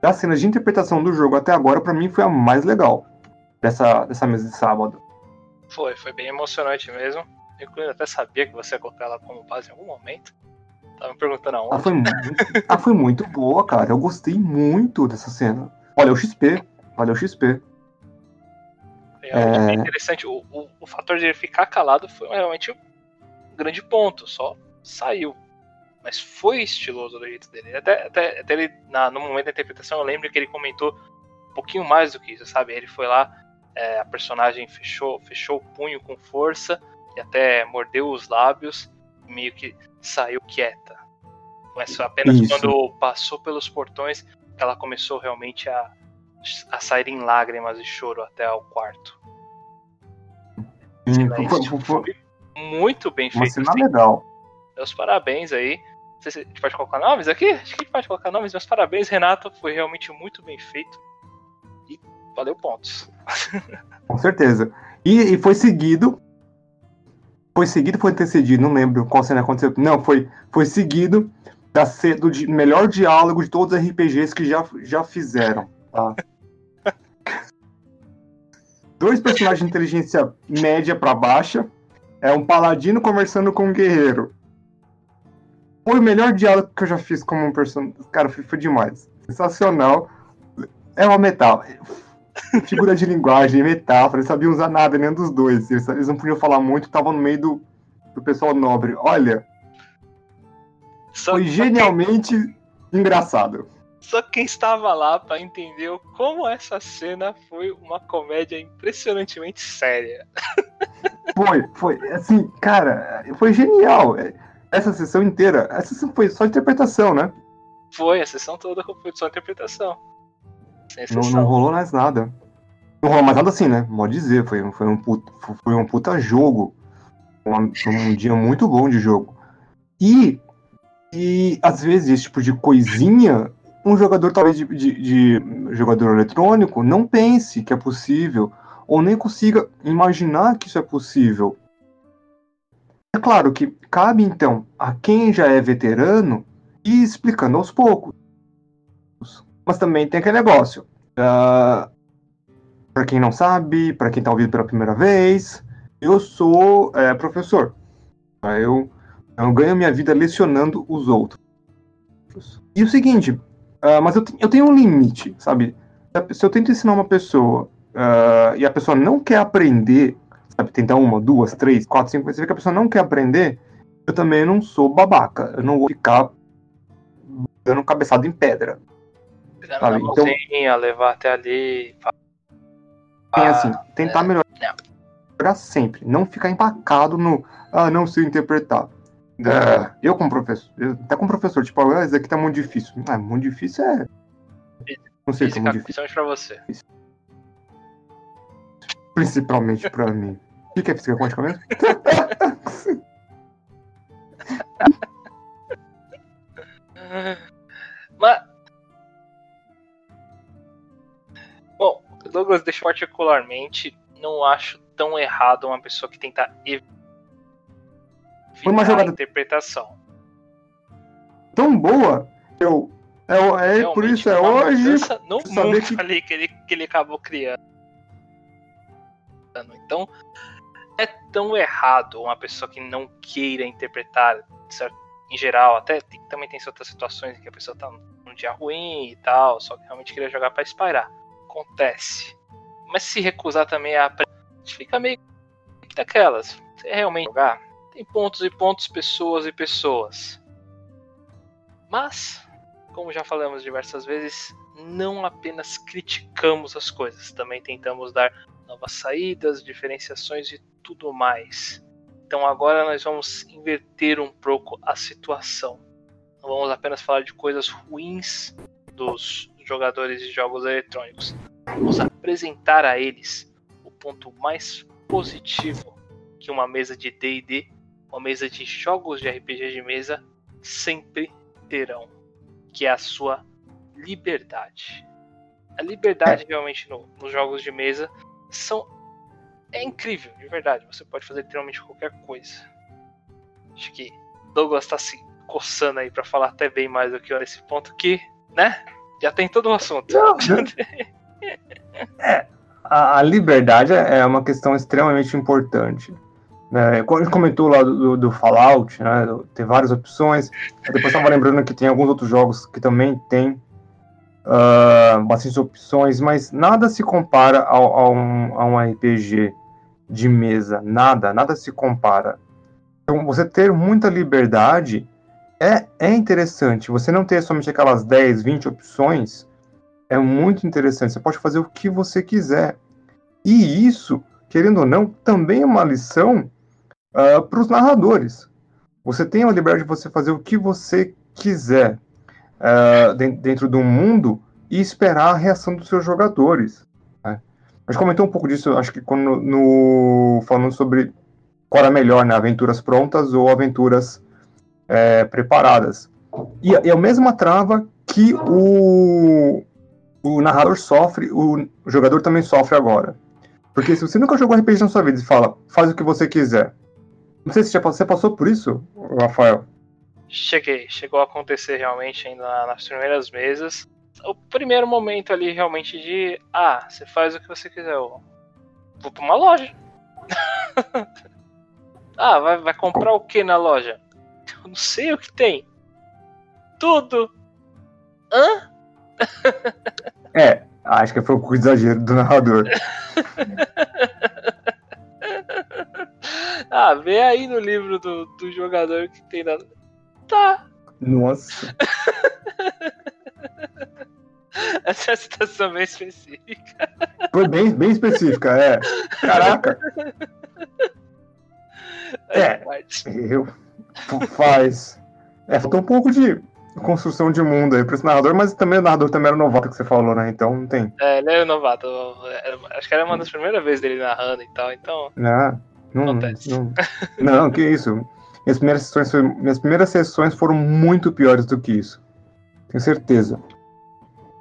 Das cenas de interpretação do jogo até agora, para mim, foi a mais legal dessa, dessa mesa de sábado. Foi, foi bem emocionante mesmo. Eu até sabia que você ia colocar ela como base em algum momento. Tava me perguntando aonde. Ela foi muito, ela foi muito boa, cara. Eu gostei muito dessa cena. Olha o XP. Olha o XP. É, é... interessante. O, o, o, fator de ele ficar calado foi realmente grande ponto. Só saiu mas foi estiloso do jeito dele. Até, até, até ele, na, no momento da interpretação, eu lembro que ele comentou um pouquinho mais do que isso, sabe? Ele foi lá, é, a personagem fechou, fechou o punho com força e até mordeu os lábios e meio que saiu quieta. Mas foi apenas isso. quando passou pelos portões que ela começou realmente a, a sair em lágrimas e choro até ao quarto. Hum, foi, foi, muito bem uma feito. Assim. legal. Meus parabéns aí sei se a gente pode colocar nomes aqui? Acho que a gente pode colocar nomes, mas parabéns, Renato. Foi realmente muito bem feito. E valeu pontos. Com certeza. E, e foi seguido. Foi seguido foi antecedido, não lembro qual cena aconteceu. Não, foi, foi seguido da, do di, melhor diálogo de todos os RPGs que já, já fizeram. Tá? Dois personagens de inteligência média para baixa. É um paladino conversando com um guerreiro. Foi o melhor diálogo que eu já fiz como um personagem. Cara, foi, demais. Sensacional. É uma metáfora. Figura de linguagem, metáfora, eles sabiam usar nada, nenhum dos dois. Eles, eles não podiam falar muito, estavam no meio do, do pessoal nobre. Olha. Só, foi genialmente quem... engraçado. Só quem estava lá para entender como essa cena foi uma comédia impressionantemente séria. Foi, foi. Assim, cara, foi genial. essa sessão inteira, essa sessão foi só interpretação, né? Foi, a sessão toda foi só interpretação. Não, não, rolou mais nada. Não rolou mais nada assim, né? Pode dizer, foi, foi, um, puta, foi um puta jogo. Um, um dia muito bom de jogo. E, e às vezes esse tipo de coisinha, um jogador talvez de, de, de jogador eletrônico não pense que é possível, ou nem consiga imaginar que isso é possível. É claro que cabe então a quem já é veterano ir explicando aos poucos. Mas também tem aquele negócio. Uh, para quem não sabe, para quem está ouvindo pela primeira vez, eu sou é, professor. Eu, eu ganho minha vida lecionando os outros. E o seguinte, uh, mas eu, eu tenho um limite, sabe? Se eu tento ensinar uma pessoa uh, e a pessoa não quer aprender, sabe? Tentar uma, duas, três, quatro, cinco, vê que a pessoa não quer aprender, eu também não sou babaca. Eu não vou ficar dando cabeçada em pedra. Sabe? Então, a levar até ali. Tem assim, tentar é, melhorar sempre. Não ficar empacado no. Ah, não sei interpretar. É, eu como professor, eu, até como professor, tipo, ah, isso aqui tá muito difícil. Ah, muito difícil é. Não sei como difícil. Principalmente pra você. Principalmente pra mim. O que é física quântica mesmo? Mas. Bom, Douglas, deixa particularmente, não acho tão errado uma pessoa que tenta evitar Foi uma jogada... a interpretação. Tão boa, eu. É, é por isso é hoje. No mundo que... ali que ele, que ele acabou criando. Então, é tão errado uma pessoa que não queira interpretar certo? em geral, até também tem outras situações em que a pessoa tá num dia ruim e tal, só que realmente queria jogar para espairar. Acontece. Mas se recusar também a fica meio daquelas. Você realmente jogar, tem pontos e pontos, pessoas e pessoas. Mas, como já falamos diversas vezes, não apenas criticamos as coisas, também tentamos dar novas saídas, diferenciações e tudo mais. Então agora nós vamos inverter um pouco a situação. Não vamos apenas falar de coisas ruins dos jogadores de jogos eletrônicos. Vamos apresentar a eles o ponto mais positivo que uma mesa de D&D, uma mesa de jogos de RPG de mesa sempre terão, que é a sua liberdade. A liberdade realmente no, nos jogos de mesa são é incrível, de verdade. Você pode fazer literalmente qualquer coisa. Acho que Douglas tá se coçando aí para falar até bem mais do que eu nesse ponto que, né? Já tem todo o assunto. Não, é, a, a, liberdade é uma questão extremamente importante. Né? Quando a gente comentou lá do, do Fallout, né? Tem várias opções. Eu depois estava lembrando que tem alguns outros jogos que também tem uh, bastante opções, mas nada se compara a, um, a um RPG de mesa, nada, nada se compara. Então, você ter muita liberdade é, é interessante. Você não ter somente aquelas 10, 20 opções é muito interessante. Você pode fazer o que você quiser. E isso, querendo ou não, também é uma lição uh, ah, para os narradores. Você tem a liberdade de você fazer o que você quiser uh, dentro do mundo e esperar a reação dos seus jogadores. A gente comentou um pouco disso, acho que quando no falando sobre qual era melhor, né? Aventuras prontas ou aventuras é, preparadas. E, e a mesma trava que o, o narrador sofre, o jogador também sofre agora. Porque se você nunca jogou RPG na sua vida e fala, faz o que você quiser. Não sei se você passou por isso, Rafael. Cheguei, chegou a acontecer realmente ainda nas primeiras mesas o primeiro momento ali realmente de ah, você faz o que você quiser. Eu vou pra uma loja. ah, vai, vai comprar o que na loja? Eu não sei o que tem. Tudo. Hã? é, acho que foi um pouco exagero do narrador. ah, vê aí no livro do, do jogador que tem nada. Tá. Nossa. Essa é uma situação bem específica. Foi bem, bem específica, é. Caraca. É, eu, Faz. É, faltou um pouco de construção de mundo aí pra esse narrador, mas também o narrador também era novato que você falou, né? Então não tem. É, ele é novato. Acho que era uma das primeiras vezes dele narrando e tal, então. Ah, não, Acontece. Não, não, que isso. Minhas primeiras, sessões minhas primeiras sessões foram muito piores do que isso. Tenho certeza.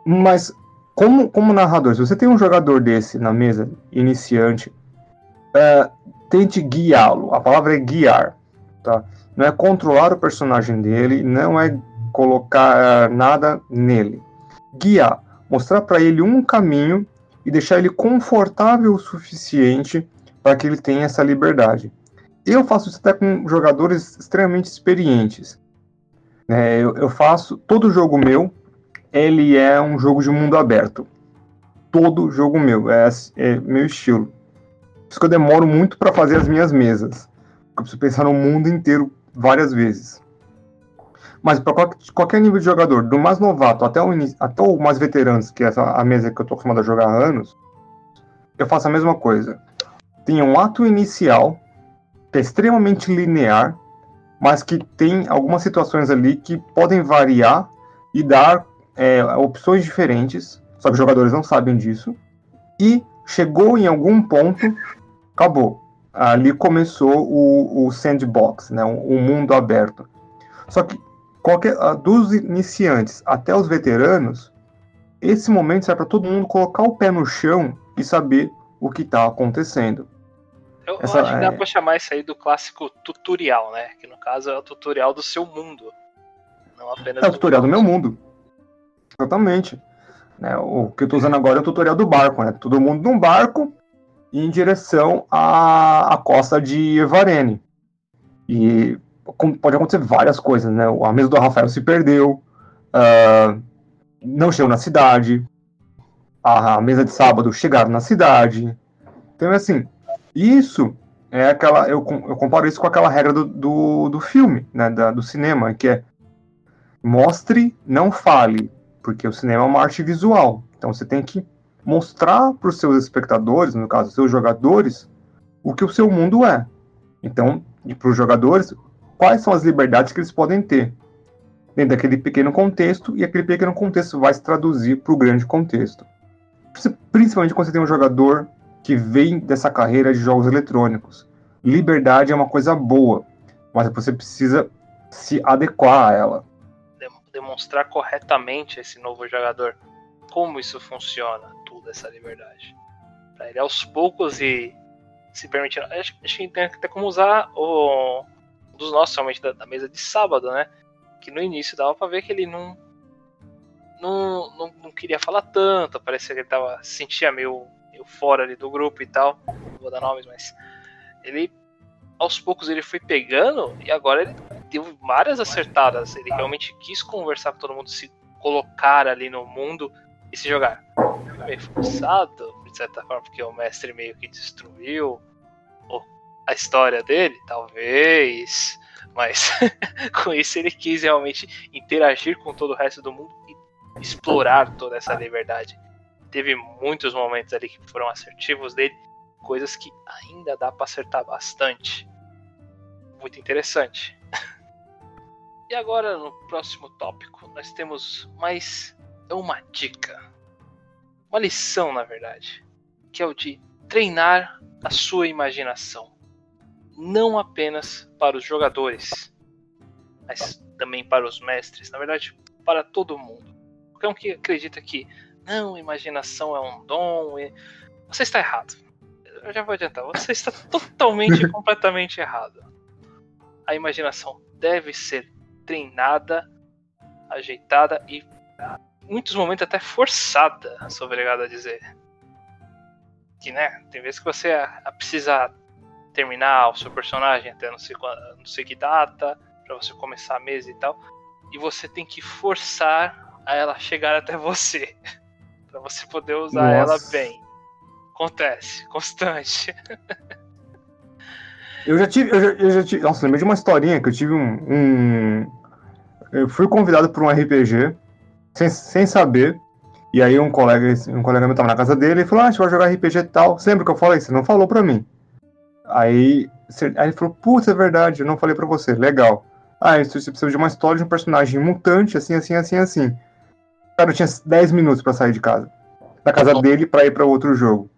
Mas, como, como narrador, se você tem um jogador desse na mesa, iniciante, uh, tente guiá-lo. A palavra é guiar. Tá? Não é controlar o personagem dele, não é colocar uh, nada nele. Guiar. Mostrar para ele um caminho e deixar ele confortável o suficiente para que ele tenha essa liberdade. Eu faço isso até com jogadores extremamente experientes. É, eu, eu, faço todo jogo meu, ele é um jogo de mundo aberto. Todo jogo meu é, é meu estilo. Por isso que eu demoro muito para fazer as minhas mesas. Eu preciso pensar no mundo inteiro várias vezes. Mas para qualquer, qualquer nível de jogador, do mais novato até o, até o mais veterano, que é essa, a mesa que eu estou acostumado a jogar há anos, eu faço a mesma coisa. Tem um ato inicial que é extremamente linear, mas que tem algumas situações ali que podem variar e dar é, opções diferentes, só que os jogadores não sabem disso. E chegou em algum ponto, acabou. Ali começou o, o sandbox, né, o, o mundo aberto. Só que qualquer, dos iniciantes até os veteranos, esse momento serve para todo mundo colocar o pé no chão e saber o que está acontecendo. Eu, Essa, eu acho que dá é... pra chamar isso aí do clássico tutorial, né? Que no caso é o tutorial do seu mundo. Não apenas. É o tutorial do, do meu mundo. Exatamente. Né, o que eu tô usando agora é o tutorial do barco, né? Todo mundo num barco em direção à, à costa de Varene. E pode acontecer várias coisas, né? A mesa do Rafael se perdeu, uh, não chegou na cidade, a mesa de sábado chegaram na cidade. Então, assim, isso é aquela. Eu, eu comparo isso com aquela regra do, do, do filme, né? Da, do cinema, que é mostre, não fale, porque o cinema é uma arte visual. Então você tem que mostrar para os seus espectadores, no caso, seus jogadores, o que o seu mundo é. Então, e para os jogadores, quais são as liberdades que eles podem ter dentro daquele pequeno contexto, e aquele pequeno contexto vai se traduzir para o grande contexto. Principalmente quando você tem um jogador que vem dessa carreira de jogos eletrônicos. Liberdade é uma coisa boa, mas você precisa se adequar a ela. Demonstrar corretamente a esse novo jogador como isso funciona, tudo essa liberdade. Pra ele aos poucos e se permitindo. Acho, acho que tem até como usar o um dos nossos, realmente, da, da, mesa de sábado, né? Que no início dava pra ver que ele não. Não, não, não queria falar tanto, parecia que ele tava, sentia meio meio fora ali do grupo e tal. Não vou dar nomes, mas ele aos poucos ele foi pegando e agora ele deu várias acertadas. Ele realmente quis conversar com todo mundo, se colocar ali no mundo e se jogar. Foi meio forçado, de certa forma, porque o mestre meio que destruiu a história dele, talvez. Mas com isso ele quis realmente interagir com todo o resto do mundo e explorar toda essa liberdade teve muitos momentos ali que foram assertivos dele, coisas que ainda dá para acertar bastante. Muito interessante. e agora no próximo tópico nós temos mais uma dica, uma lição na verdade, que é o de treinar a sua imaginação, não apenas para os jogadores, mas também para os mestres, na verdade para todo mundo. Qualquer um que acredita que não, imaginação é um dom. E... Você está errado. Eu já vou adiantar. Você está totalmente e completamente errado. A imaginação deve ser treinada, ajeitada e, em muitos momentos, até forçada, sou obrigado a dizer. Que, né, tem vezes que você precisa terminar o seu personagem até não sei, não sei que data, para você começar a mesa e tal. E você tem que forçar a ela chegar até você para você poder usar Nossa. ela bem. Acontece, constante. eu já tive, eu já, eu já tive, nossa, lembrei de uma historinha que eu tive um, um eu fui convidado para um RPG sem, sem saber. E aí um colega, um colega meu tava na casa dele e falou: "Ah, a gente vai jogar RPG e tal". Sempre que eu falei, você não falou para mim. Aí Aí ele falou, putz, é verdade, eu não falei pra você. Legal. Ah, você precisa de uma história de um personagem mutante, assim, assim, assim, assim. Cara, eu tinha 10 minutos para sair de casa. Da casa dele para ir para outro jogo.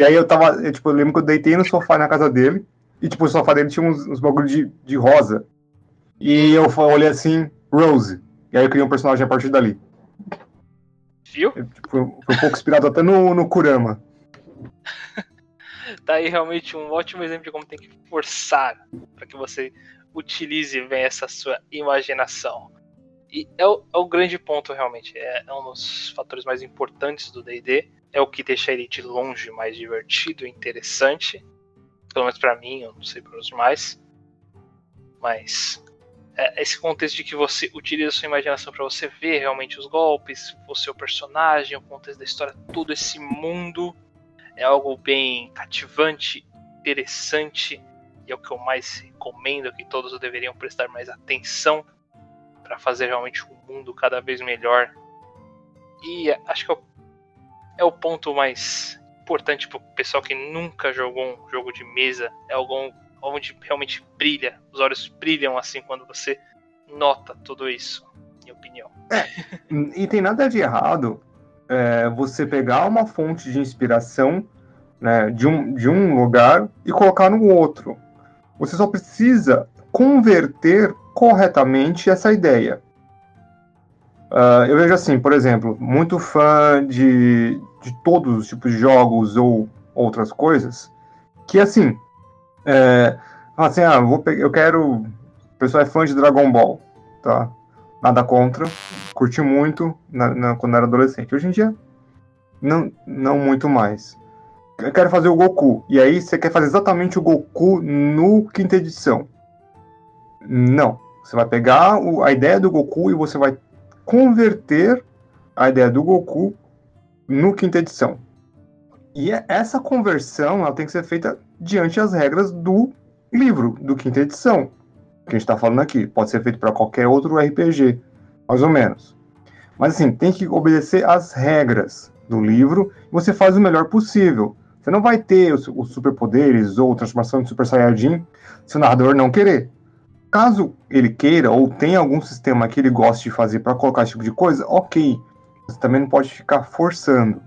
E aí eu tava, eu, tipo, eu lembro que eu deitei no sofá na casa dele, e tipo, o sofá dele tinha uns, uns bagulho de, de rosa. E eu olhei assim, Rose. E aí eu criei um personagem a partir dali. Viu? Eu, tipo, foi um pouco inspirado até no, no Kurama. tá aí realmente um ótimo exemplo de como tem que forçar para que você utilize bem essa sua imaginação. E é o, é o grande ponto, realmente. É, é, um dos fatores mais importantes do DD. É o que deixa ele de longe mais divertido e interessante. Pelo menos para mim, eu não sei para os demais. Mas é esse contexto de que você utiliza a sua imaginação para você ver realmente os golpes, o seu personagem, o contexto da história, todo esse mundo é algo bem cativante, interessante e é o que eu mais recomendo que todos deveriam prestar mais atenção para fazer realmente um mundo cada vez melhor. E acho que é o, é o ponto mais importante para o pessoal que nunca jogou um jogo de mesa, é algo onde realmente brilha, os olhos brilham assim quando você nota tudo isso, minha opinião. É, e tem nada de errado é, você pegar uma fonte de inspiração né, de, um, de um lugar e colocar no outro. Você só precisa converter corretamente essa ideia. Uh, eu vejo assim, por exemplo, muito fã de, de todos os tipos de jogos ou outras coisas, que assim, é, assim, ah, vou eu quero. O pessoal é fã de Dragon Ball, tá? Nada contra, curti muito na, na, quando era adolescente. Hoje em dia, não, não muito mais eu quero fazer o Goku. E aí você quer fazer exatamente o Goku no quinta edição. Não. Você vai pegar o, a ideia do Goku e você vai converter a ideia do Goku no quinta edição. E é, essa conversão ela tem que ser feita diante as regras do livro, do quinta edição. Que a gente está falando aqui. Pode ser feito para qualquer outro RPG, mais ou menos. Mas assim, tem que obedecer às regras do livro e você faz o melhor possível. Você não vai ter os, os superpoderes ou transformação de Super Saiyajin se o narrador não querer. Caso ele queira ou tenha algum sistema que ele goste de fazer para colocar esse tipo de coisa, ok. Você também não pode ficar forçando.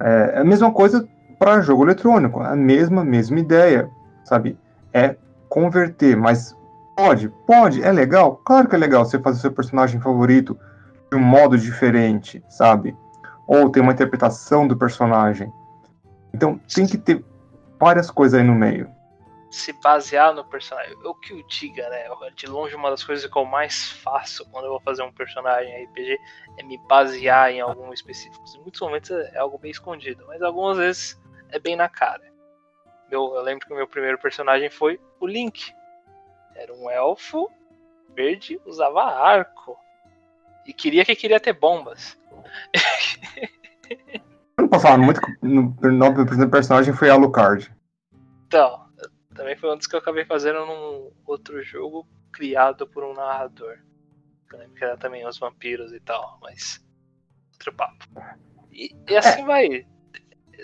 É, é a mesma coisa para jogo eletrônico, a mesma, mesma ideia, sabe? É converter, mas pode, pode, é legal, claro que é legal você fazer seu personagem favorito de um modo diferente, sabe? Ou ter uma interpretação do personagem. Então tem que ter várias coisas aí no meio. Se basear no personagem. O que o diga, né? De longe, uma das coisas que eu mais faço quando eu vou fazer um personagem RPG é me basear em algum específico. Em muitos momentos é algo bem escondido, mas algumas vezes é bem na cara. Meu, eu lembro que o meu primeiro personagem foi o Link. Era um elfo verde, usava arco. E queria que queria ter bombas. Eu não posso falar muito. No, nome do personagem foi Alucard. Então, também foi um dos que eu acabei fazendo num outro jogo criado por um narrador. Eu lembro que era também os vampiros e tal, mas. Outro papo. E, e assim é. vai.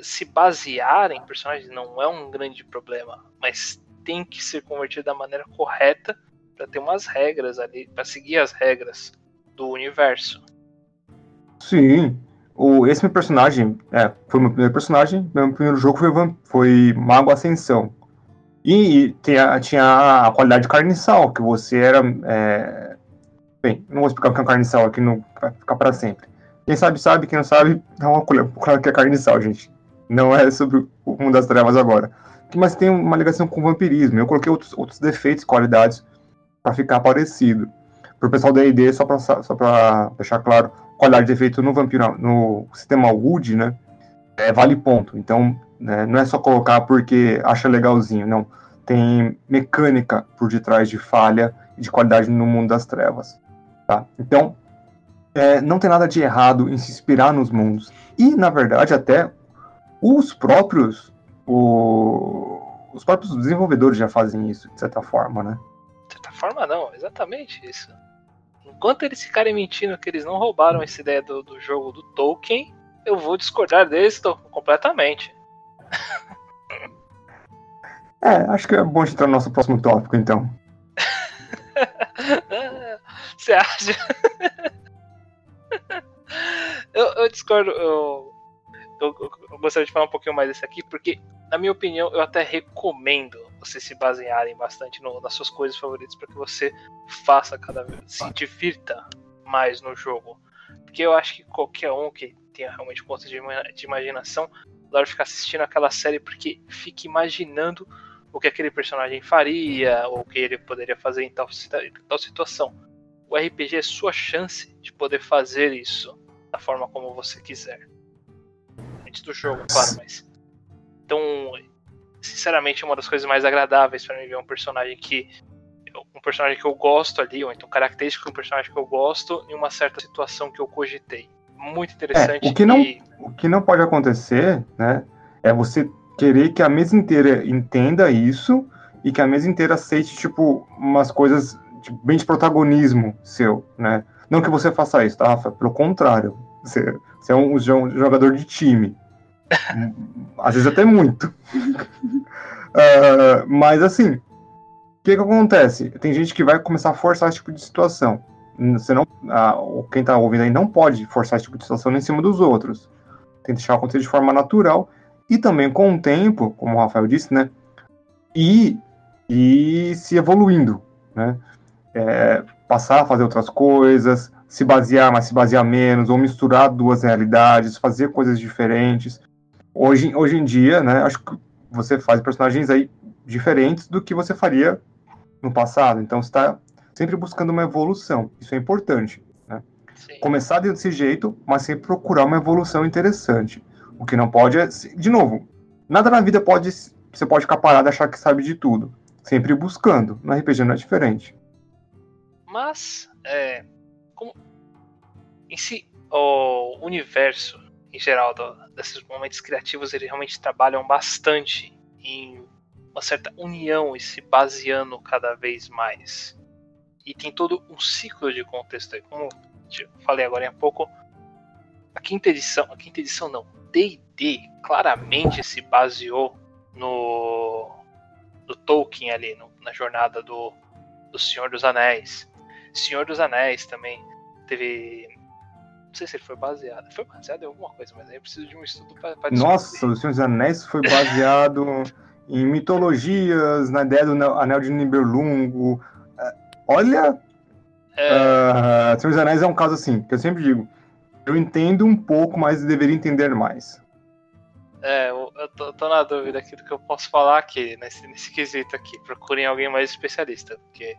Se basear em personagens não é um grande problema, mas tem que ser convertido da maneira correta para ter umas regras ali, para seguir as regras do universo. Sim, o, esse meu personagem, é, foi meu primeiro personagem, meu primeiro jogo foi, foi Mago Ascensão. E, e tinha, tinha a qualidade de carniçal, que você era. É... Bem, não vou explicar o que é carniçal aqui, não vai ficar para sempre. Quem sabe, sabe, quem não sabe, dá uma colher o que é carniçal, gente. Não é sobre o mundo das trevas agora. Mas tem uma ligação com o vampirismo. Eu coloquei outros, outros defeitos, qualidades, para ficar parecido. Pro pessoal da ID, só para só pra deixar claro, qualidade de efeito no Vampiro, no sistema Wood, né? É, vale ponto. Então, né, não é só colocar porque acha legalzinho, não. Tem mecânica por detrás de falha e de qualidade no mundo das trevas. Tá? Então, é, não tem nada de errado em se inspirar nos mundos. E, na verdade, até os próprios. O, os próprios desenvolvedores já fazem isso, de certa forma, né? De certa forma, não, exatamente isso enquanto eles ficarem mentindo que eles não roubaram essa ideia do, do jogo do Tolkien, eu vou discordar deles completamente. É, acho que é bom entrar no nosso próximo tópico, então. Você acha? eu, eu, discordo. Eu, eu, eu, gostaria de falar um pouquinho mais desse aqui, porque, na minha opinião, eu até recomendo você se basearem bastante no, nas suas coisas favoritas para que você faça cada vez, se divirta mais no jogo. Porque eu acho que qualquer um que tenha realmente ponto de, de imaginação, de ficar assistindo aquela série, porque fica imaginando o que aquele personagem faria, ou o que ele poderia fazer em tal, tal situação. O RPG é sua chance de poder fazer isso da forma como você quiser. Antes do jogo, claro, mas. Então, sinceramente, é uma das coisas mais agradáveis para mim ver um personagem que. Um personagem que eu gosto ali, ou então característica de um personagem que eu gosto, em uma certa situação que eu cogitei. Muito interessante. É, o, que não, e... o que não pode acontecer, né? É você querer que a mesa inteira entenda isso e que a mesa inteira aceite, tipo, umas coisas tipo, bem de protagonismo seu, né? Não que você faça isso, tá, Rafa? Pelo contrário. Você, você é um, um jogador de time. Às vezes até muito. uh, mas assim, o que que acontece? Tem gente que vai começar a forçar esse tipo de situação. Você não, uh, quem tá ouvindo aí não pode forçar esse tipo de situação em cima dos outros. Tem que deixar acontecer de forma natural e também com o tempo, como o Rafael disse, né? E, e se evoluindo, né? É, passar a fazer outras coisas, se basear, mas se basear menos, ou misturar duas realidades, fazer coisas diferentes. Hoje, hoje em dia, né? Acho que você faz personagens aí diferentes do que você faria no passado. Então, está sempre buscando uma evolução. Isso é importante. Né? Começar desse jeito, mas sempre procurar uma evolução interessante. O que não pode é, de novo, nada na vida pode você pode ficar parado e achar que sabe de tudo. Sempre buscando. No RPG não é diferente. Mas, é, como, em si, o universo em geral do, desses momentos criativos, eles realmente trabalham bastante em uma certa união e se baseando cada vez mais. E tem todo um ciclo de contexto aí. Como eu falei agora há pouco, a quinta edição, a quinta edição não, D&D claramente se baseou no, no Tolkien ali, no, na jornada do, do Senhor dos Anéis. Senhor dos Anéis também teve. Não sei se ele foi baseado. Foi baseado em alguma coisa, mas aí eu preciso de um estudo para Nossa, o Senhor dos Anéis foi baseado em mitologias, na ideia do Anel de Nibelungo. Olha. É... Uh, Senhor dos Anéis é um caso assim, que eu sempre digo eu entendo um pouco, mas deveria entender mais. É, eu, tô, tô, na dúvida aqui do que eu posso falar aqui, nesse, nesse quesito aqui. Procurem alguém mais especialista, porque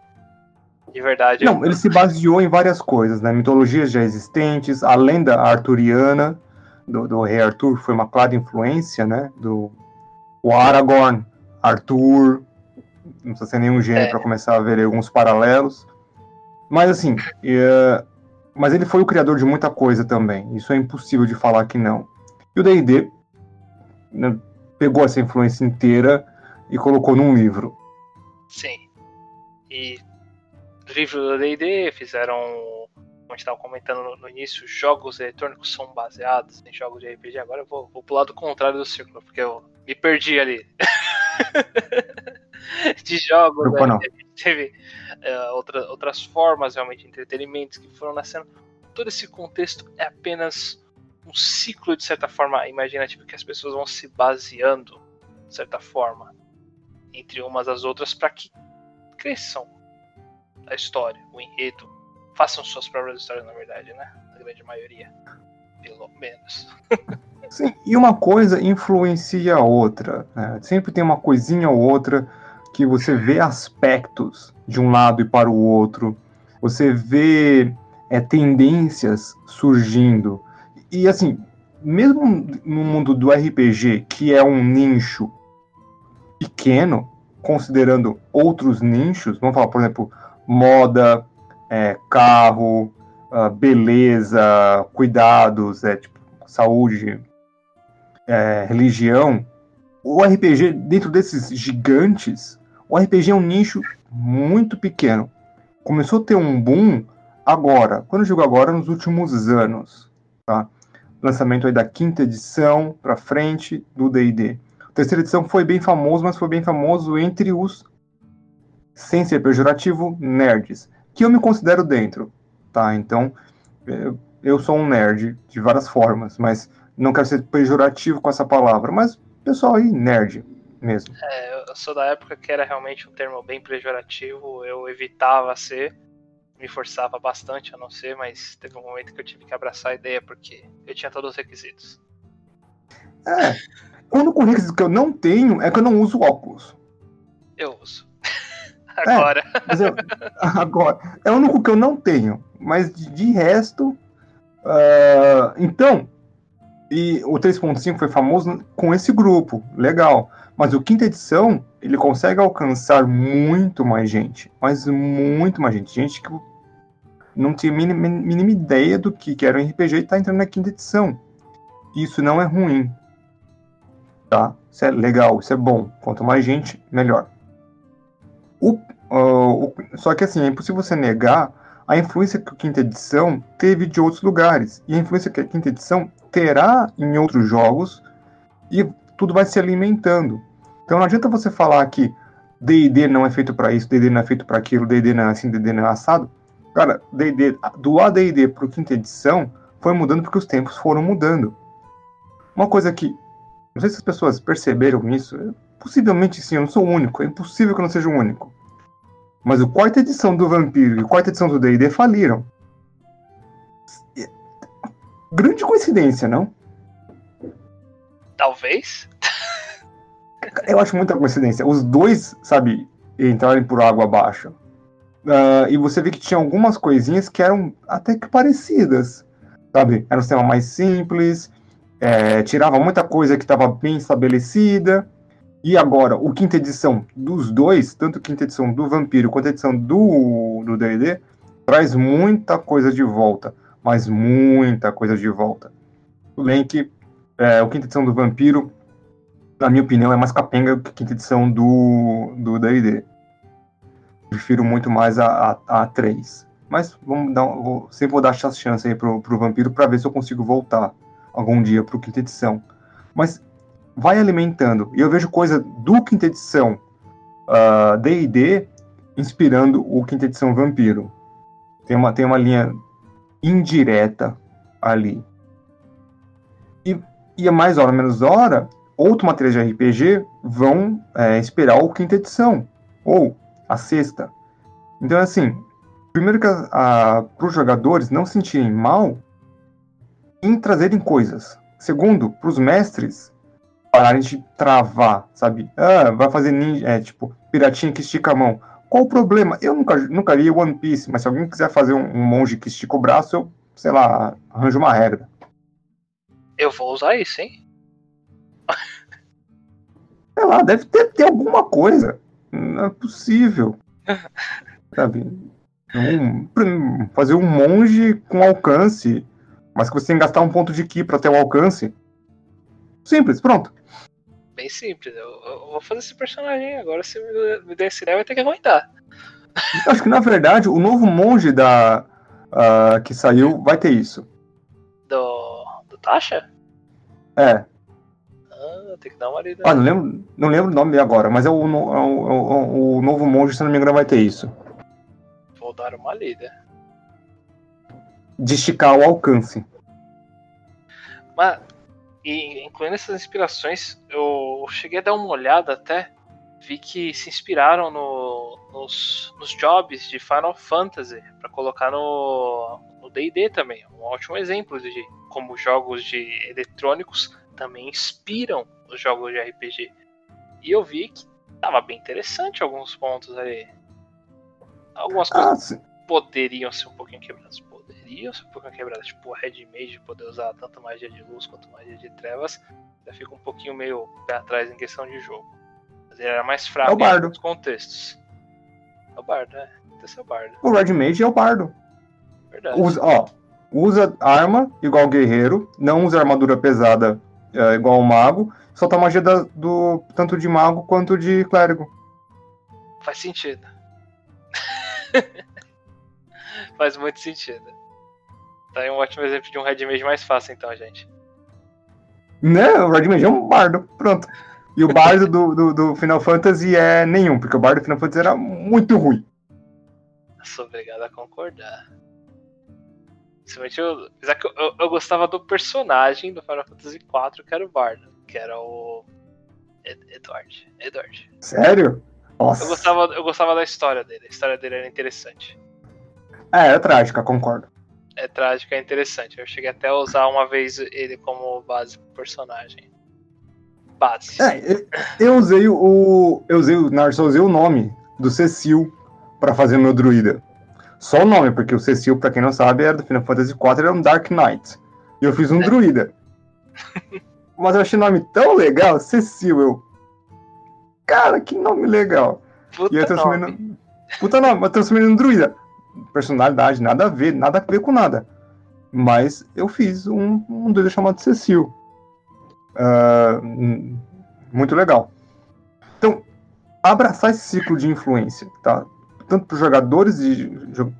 de verdade. Não, eu... ele se baseou em várias coisas, né? Mitologias já existentes, a lenda arturiana do, do rei Arthur foi uma clara influência, né? Do o Aragorn, Arthur, não precisa ser nenhum gênio é. para começar a ver alguns paralelos. Mas assim, uh, mas ele foi o criador de muita coisa também. Isso é impossível de falar que não. E o D&D né, pegou essa influência inteira e colocou num livro. Sim. E livro do D&D fizeram, como a gente estava comentando no, no, início, jogos eletrônicos são baseados em jogos de RPG. Agora eu vou, vou pro lado contrário do círculo, porque eu me perdi ali. de jogos, né? não. teve uh, outra, outras formas realmente de entretenimento que foram nascendo. Todo esse contexto é apenas um ciclo, de certa forma, imaginativo que as pessoas vão se baseando, de certa forma, entre umas às outras para que cresçam a história, o enredo, façam suas próprias histórias, na verdade, né? A grande maioria, pelo menos. Sim, e uma coisa influencia a outra. Né? Sempre tem uma coisinha ou outra que você vê aspectos de um lado e para o outro, você vê é, tendências surgindo. E assim, mesmo no mundo do RPG, que é um nicho pequeno, considerando outros nichos, vamos falar, por exemplo, moda, é, carro, uh, beleza, cuidados, é, tipo, saúde, é, religião, o RPG, dentro desses gigantes, o RPG é um nicho muito pequeno. Começou a ter um boom agora. Quando eu digo agora, nos últimos anos. Tá? Lançamento aí da quinta edição para frente do D&D. terceira edição foi bem famoso, mas foi bem famoso entre os, sem ser pejorativo, nerds, que eu me considero dentro, tá? Então, eu sou um nerd de várias formas, mas não quero ser pejorativo com essa palavra, mas pessoal aí, nerd mesmo. É, eu sou da época que era realmente um termo bem pejorativo, eu evitava ser, me forçava bastante a não ser, mas teve um momento que eu tive que abraçar a ideia porque eu tinha todos os requisitos. É, o único requisito que eu não tenho é que eu não uso óculos. Eu uso. agora. É, eu, agora. É o único que eu não tenho. Mas de, de resto. Uh, então. E o 3.5 foi famoso com esse grupo. Legal. Mas o quinta edição, ele consegue alcançar muito mais gente. Mas muito mais gente. Gente que não tinha a mínima, mínima ideia do que, que era um RPG e está entrando na quinta edição. Isso não é ruim tá? Isso é legal, isso é bom. Quanto mais gente, melhor. O, uh, o, só que assim, é impossível você negar a influência que a quinta edição teve de outros lugares. E a influência que a quinta edição terá em outros jogos. E tudo vai se alimentando. Então não adianta você falar que D&D não é feito para isso, D&D não é feito para aquilo, D&D não é assim, D&D não é assado. Cara, D&D, do AD&D para quinta edição foi mudando porque os tempos foram mudando. Uma coisa que não sei se as pessoas perceberam isso. Possivelmente sim, eu não sou o único. É impossível que eu não seja o único. Mas o quarta edição do Vampiro e a quarta edição do D&D faliram. Grande coincidência, não? Talvez. eu acho muita coincidência. Os dois, sabe, entrarem por água abaixo. Uh, e você vê que tinha algumas coisinhas que eram até que parecidas, sabe? Era um sistema mais simples, é, tirava muita coisa que estava bem estabelecida. E agora, o quinta edição dos dois, tanto quinta edição do Vampiro quanto a edição do D&D, traz muita coisa de volta, mas muita coisa de volta. O Link, é, o quinta edição do Vampiro, na minha opinião, é mais capenga que a quinta edição do D&D. Prefiro muito mais a, a, a 3. Mas vamos dar, vou, sempre vou dar essa chance aí pro, pro Vampiro para ver se eu consigo voltar algum dia para o quinta edição. Mas vai alimentando. E eu vejo coisa do quinta edição D&D uh, inspirando o quinta edição Vampiro. Tem uma, tem uma linha indireta ali. E, e a mais hora menos hora, outros materiais de RPG vão é, inspirar o quinta edição. Ou a sexta. Então, assim, primeiro que para os jogadores não sentirem mal em trazerem coisas. Segundo, para os mestres pararem de travar, sabe? Ah, vai fazer ninja, é, tipo, piratinha que estica a mão. Qual o problema? Eu nunca, nunca li One Piece, mas se alguém quiser fazer um, um monge que estica o braço, eu, sei lá, arranjo uma regra. Eu vou usar isso, hein? Sei lá, deve ter, ter alguma coisa. Não é possível. sabe? Um, fazer um monge com alcance mas que você tem que gastar um ponto de ki para ter o alcance. Simples, pronto. Bem simples. Eu, eu vou fazer esse personagem agora. Se me, me der esse ideia, vai ter que aguentar. Eu acho que na verdade o novo monge da uh, que saiu vai ter isso. Do. Do Tasha? É. Ah, tem que dar uma lida. Ah, não lembro, não lembro o nome agora, mas é o, o, o, o novo monge, se não me engano, vai ter isso. Vou dar uma lida de esticar o alcance. Mas, e, incluindo essas inspirações, eu cheguei a dar uma olhada até, vi que se inspiraram no, nos, nos jobs de Final Fantasy para colocar no D&D também. Um ótimo exemplo de como jogos de eletrônicos também inspiram os jogos de RPG. E eu vi que tava bem interessante alguns pontos ali. Algumas coisas ah, poderiam ser um pouquinho quebradas ser um pouquinho quebradas. Tipo, o Red Mage poder usar tanto magia de luz quanto magia de trevas, já fica um pouquinho meio pé atrás em questão de jogo. Mas ele era mais fraco é o bardo. nos contextos. É o bardo, né? Esse é o bardo. O Red Mage é o bardo. Verdade. Usa, ó, usa arma igual guerreiro, não usa armadura pesada é, igual o mago, solta magia da, do tanto de mago quanto de clérigo. Faz sentido. Faz muito sentido. Tá aí um ótimo exemplo de um Red Mage mais fácil, então, gente. Né? O Red Mage é um bardo. Pronto. E o bardo do, do, do, Final Fantasy é nenhum, porque o bardo do Final Fantasy era muito ruim. Sou obrigado a concordar. Principalmente eu, eu, eu, gostava do personagem do Final Fantasy IV, que era o bardo, que era o. Ed, Edward. Edward. Sério? Nossa. Eu gostava, eu gostava da história dele. A história dele era interessante. É, é trágica, concordo. É trágica, é interessante. Eu cheguei até a usar uma vez ele como base pro personagem. Base. É, eu usei o. Eu usei o Narso, usei o nome do Cecil para fazer o meu druida. Só o nome, porque o Cecil, pra quem não sabe, era do Final Fantasy IV, era um Dark Knight. E eu fiz um é. druida. Mas eu achei o nome tão legal, Cecil, eu. Cara, que nome legal. Puta e eu transformei nome. no. Puta nome, eu transformei num druida. Personalidade, nada a ver, nada a ver com nada. Mas eu fiz um, um druida chamado Cecil. Uh, muito legal. Então, abraçar esse ciclo de influência, tá? Tanto para jogadores de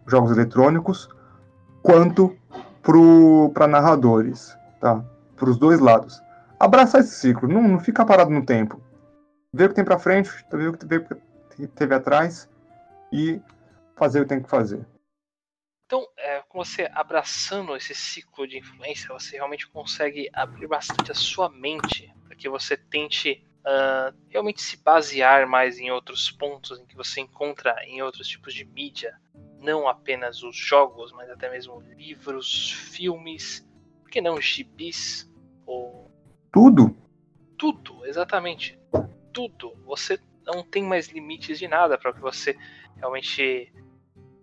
jogos eletrônicos, quanto para narradores, tá? Para os dois lados. Abraçar esse ciclo, não, não ficar parado no tempo. Ver o que tem para frente, ver o que teve atrás e fazer o que tem que fazer. Então, é, com você abraçando esse ciclo de influência, você realmente consegue abrir bastante a sua mente para que você tente uh, realmente se basear mais em outros pontos em que você encontra em outros tipos de mídia, não apenas os jogos, mas até mesmo livros, filmes, por que não gibis ou tudo? Tudo, exatamente. Tudo. Você não tem mais limites de nada para que você realmente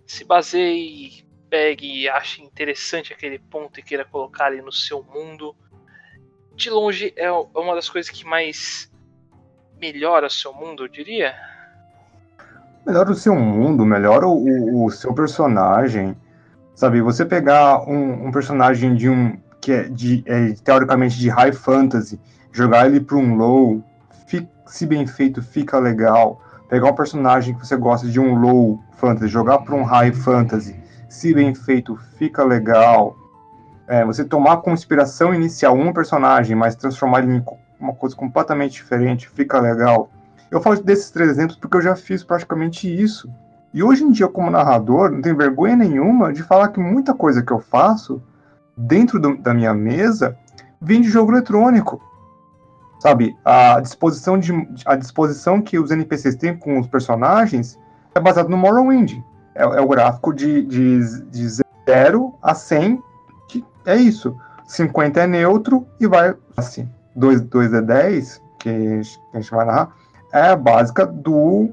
se baseie pegue e ache interessante aquele ponto e queira colocar ali no seu mundo. De longe é, é uma das coisas que mais melhora o seu mundo, eu diria. Melhora o seu mundo, melhora o, o seu personagem. Sabe, você pegar um, um, personagem de um que é, de, é teoricamente de high fantasy, jogar ele para um low, fica, se bem feito, fica legal. Pegar um personagem que você gosta de um low fantasy, jogar para um high fantasy, se bem feito, fica legal. É, você tomar como inspiração inicial um personagem, mas transformar ele em uma coisa completamente diferente, fica legal. Eu falo desses três exemplos porque eu já fiz praticamente isso. E hoje em dia, como narrador, não tenho vergonha nenhuma de falar que muita coisa que eu faço dentro do, da minha mesa vem de jogo eletrônico. Sabe, a disposição, de, a disposição que os NPCs têm com os personagens é baseado no Morrowind é, é o gráfico de, de, de 0 a 100, que é isso. 50 é neutro e vai assim. 2, 2 é 10, que a gente vai narrar, é a básica do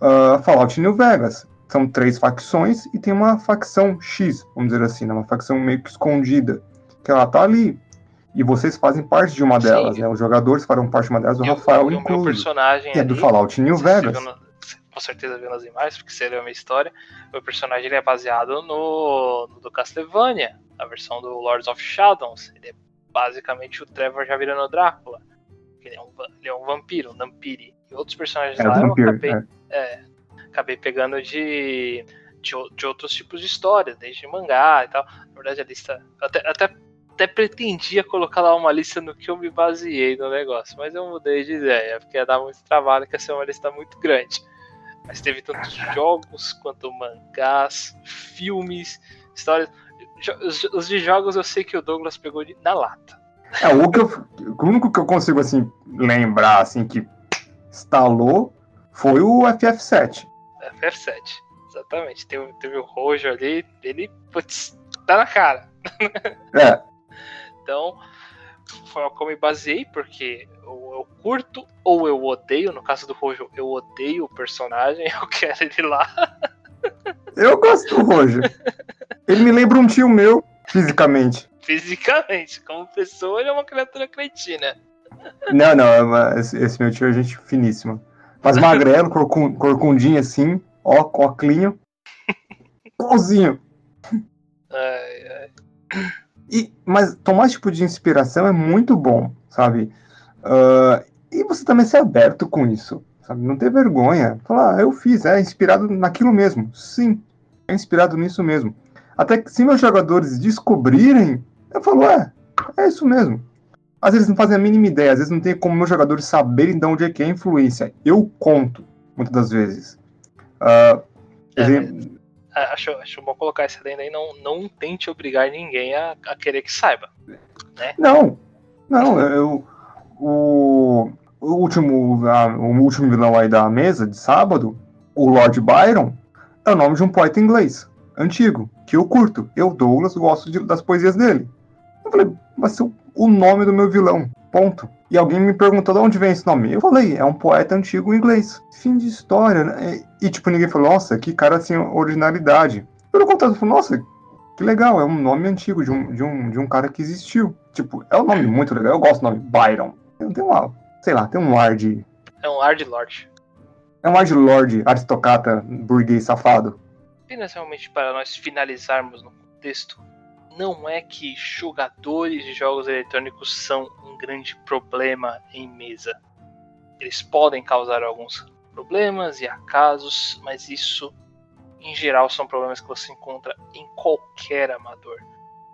uh, Fallout New Vegas. São três facções e tem uma facção X, vamos dizer assim, né? uma facção meio que escondida, que ela tá ali. E vocês fazem parte de uma delas, Sim. né? Os jogadores farão parte de uma delas, o Rafael inclusive. personagem é do Fallout New Vegas com certeza vendo as imagens, porque seria uma história. O personagem ele é baseado no, no do Castlevania, a versão do Lords of Shadows. Ele é basicamente o Trevor já virando o Drácula. Ele é um, ele é um vampiro, um Nampiri. E outros personagens é, lá vampiro, eu acabei, é. É, acabei pegando de, de, de, outros tipos de histórias, desde mangá e tal. Na verdade, a lista. Até, até, até pretendia colocar lá uma lista no que eu me baseei no negócio, mas eu mudei de ideia, porque ia dar muito trabalho, que ia ser uma lista muito grande. Mas teve tantos jogos quanto mangás, filmes, histórias. Os de jogos eu sei que o Douglas pegou de, na lata. É, o, que eu, o único que eu consigo assim lembrar assim que instalou foi o FF7. FF7, exatamente. Teve, teve o Rojo ali, ele putz, tá na cara. É. então, foi como eu me baseei, porque ou eu curto ou eu odeio. No caso do Rojo, eu odeio o personagem, eu quero ele lá. Eu gosto do Rojo. Ele me lembra um tio meu, fisicamente. Fisicamente, como pessoa, ele é uma criatura cretina. Não, não, é esse, esse meu tio é gente finíssima. Mas magrelo, corcundinho assim, ó, coclinho. Igualzinho. Ai, ai. E, mas tomar esse tipo de inspiração é muito bom, sabe? Uh, e você também ser aberto com isso, sabe? Não ter vergonha. Falar, ah, eu fiz, é inspirado naquilo mesmo. Sim, é inspirado nisso mesmo. Até que se meus jogadores descobrirem, eu falo, é, é isso mesmo. Às vezes não fazem a mínima ideia, às vezes não tem como meus jogadores saberem de onde é que é a influência. Eu conto, muitas das vezes. Uh, é, exemplo... acho, acho bom colocar essa lenda aí, não, não tente obrigar ninguém a, a querer que saiba. Né? Não, não, eu. O, o, último, a, o último vilão aí da mesa, de sábado, o Lord Byron, é o nome de um poeta inglês, antigo, que eu curto. Eu, Douglas, gosto de, das poesias dele. Eu falei, vai ser o nome do meu vilão. Ponto. E alguém me perguntou de onde vem esse nome. Eu falei, é um poeta antigo inglês. Fim de história, né? E, e tipo, ninguém falou, nossa, que cara assim, originalidade. Pelo contrário, falou, nossa, que legal, é um nome antigo de um, de um, de um cara que existiu. Tipo, é um nome muito legal. Eu gosto do nome Byron. Tem uma, sei lá, tem um ar de. É um ar de Lorde. É um ar de Lorde, aristocrata, burguês safado. Apenas realmente para nós finalizarmos no contexto não é que jogadores de jogos eletrônicos são um grande problema em mesa. Eles podem causar alguns problemas e acasos, mas isso em geral são problemas que você encontra em qualquer amador.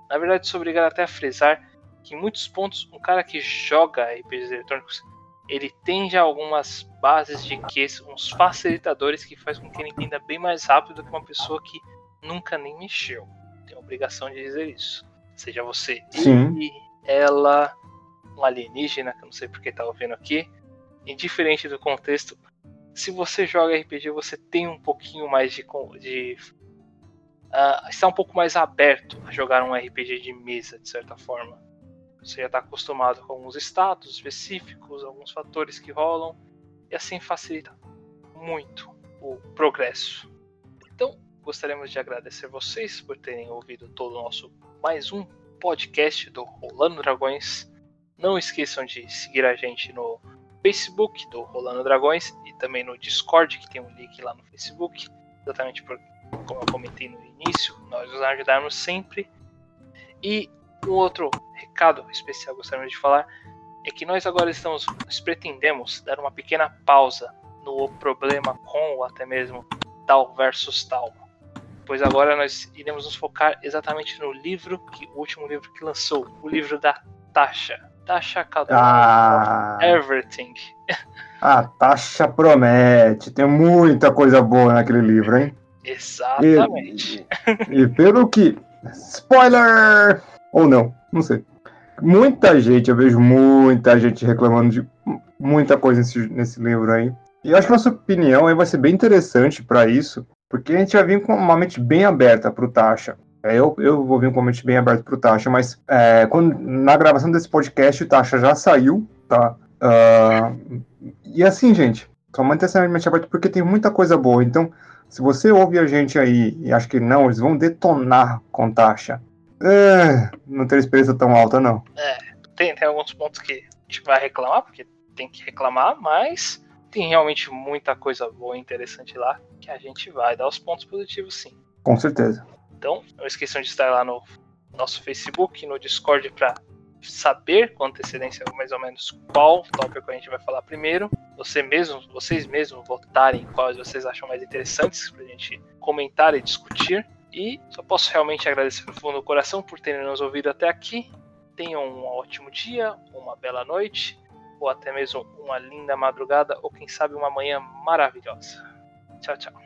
Na verdade, sou obrigado até a frisar que em muitos pontos um cara que joga RPGs eletrônicos ele tem já algumas bases de que uns facilitadores que faz com que ele entenda bem mais rápido do que uma pessoa que nunca nem mexeu obrigação de dizer isso. Seja você Sim. ele, ela, um alienígena, que eu não sei porque tá ouvindo aqui. Indiferente do contexto, se você joga RPG, você tem um pouquinho mais de. de uh, está um pouco mais aberto a jogar um RPG de mesa, de certa forma. Você já está acostumado com alguns status específicos, alguns fatores que rolam, e assim facilita muito o progresso. Então, gostaríamos de agradecer vocês por terem ouvido todo o nosso mais um podcast do Rolando Dragões. Não esqueçam de seguir a gente no Facebook do Rolando Dragões e também no Discord, que tem um link lá no Facebook, exatamente por, como eu comentei no início, nós nos ajudarmos sempre. E um outro recado especial gostaríamos de falar é que nós agora estamos, nós pretendemos dar uma pequena pausa no problema com ou até mesmo tal versus tal pois agora nós iremos nos focar exatamente no livro, que, o último livro que lançou, o livro da Tasha. Tasha Cadona, ah, Everything. A Tasha promete, tem muita coisa boa naquele livro, hein? Exatamente. E, e pelo que. Spoiler! Ou não, não sei. Muita gente, eu vejo muita gente reclamando de muita coisa nesse, nesse livro aí. E eu acho que a nossa opinião aí vai ser bem interessante para isso, porque a gente vai vir com uma mente bem aberta para o. É, eu, eu vou vir com uma mente bem aberta para o Tasha, mas é, quando, na gravação desse podcast o Tasha já saiu, tá? Uh, e assim, gente, só manter essa mente aberta porque tem muita coisa boa. Então, se você ouve a gente aí e acha que não, eles vão detonar com Tasha. É, não tem experiência tão alta, não. É, tem, tem alguns pontos que a gente vai reclamar, porque tem que reclamar, mas tem realmente muita coisa boa e interessante lá que a gente vai dar os pontos positivos sim. Com certeza. Então, não esqueçam de estar lá no nosso Facebook, no Discord para saber com antecedência mais ou menos qual tópico a gente vai falar primeiro. Você mesmo, vocês mesmos votarem quais vocês acham mais interessantes para a gente comentar e discutir. E só posso realmente agradecer do fundo do coração por terem nos ouvido até aqui. Tenham um ótimo dia, uma bela noite ou até mesmo uma linda madrugada, ou quem sabe uma manhã maravilhosa. Tchau, tchau.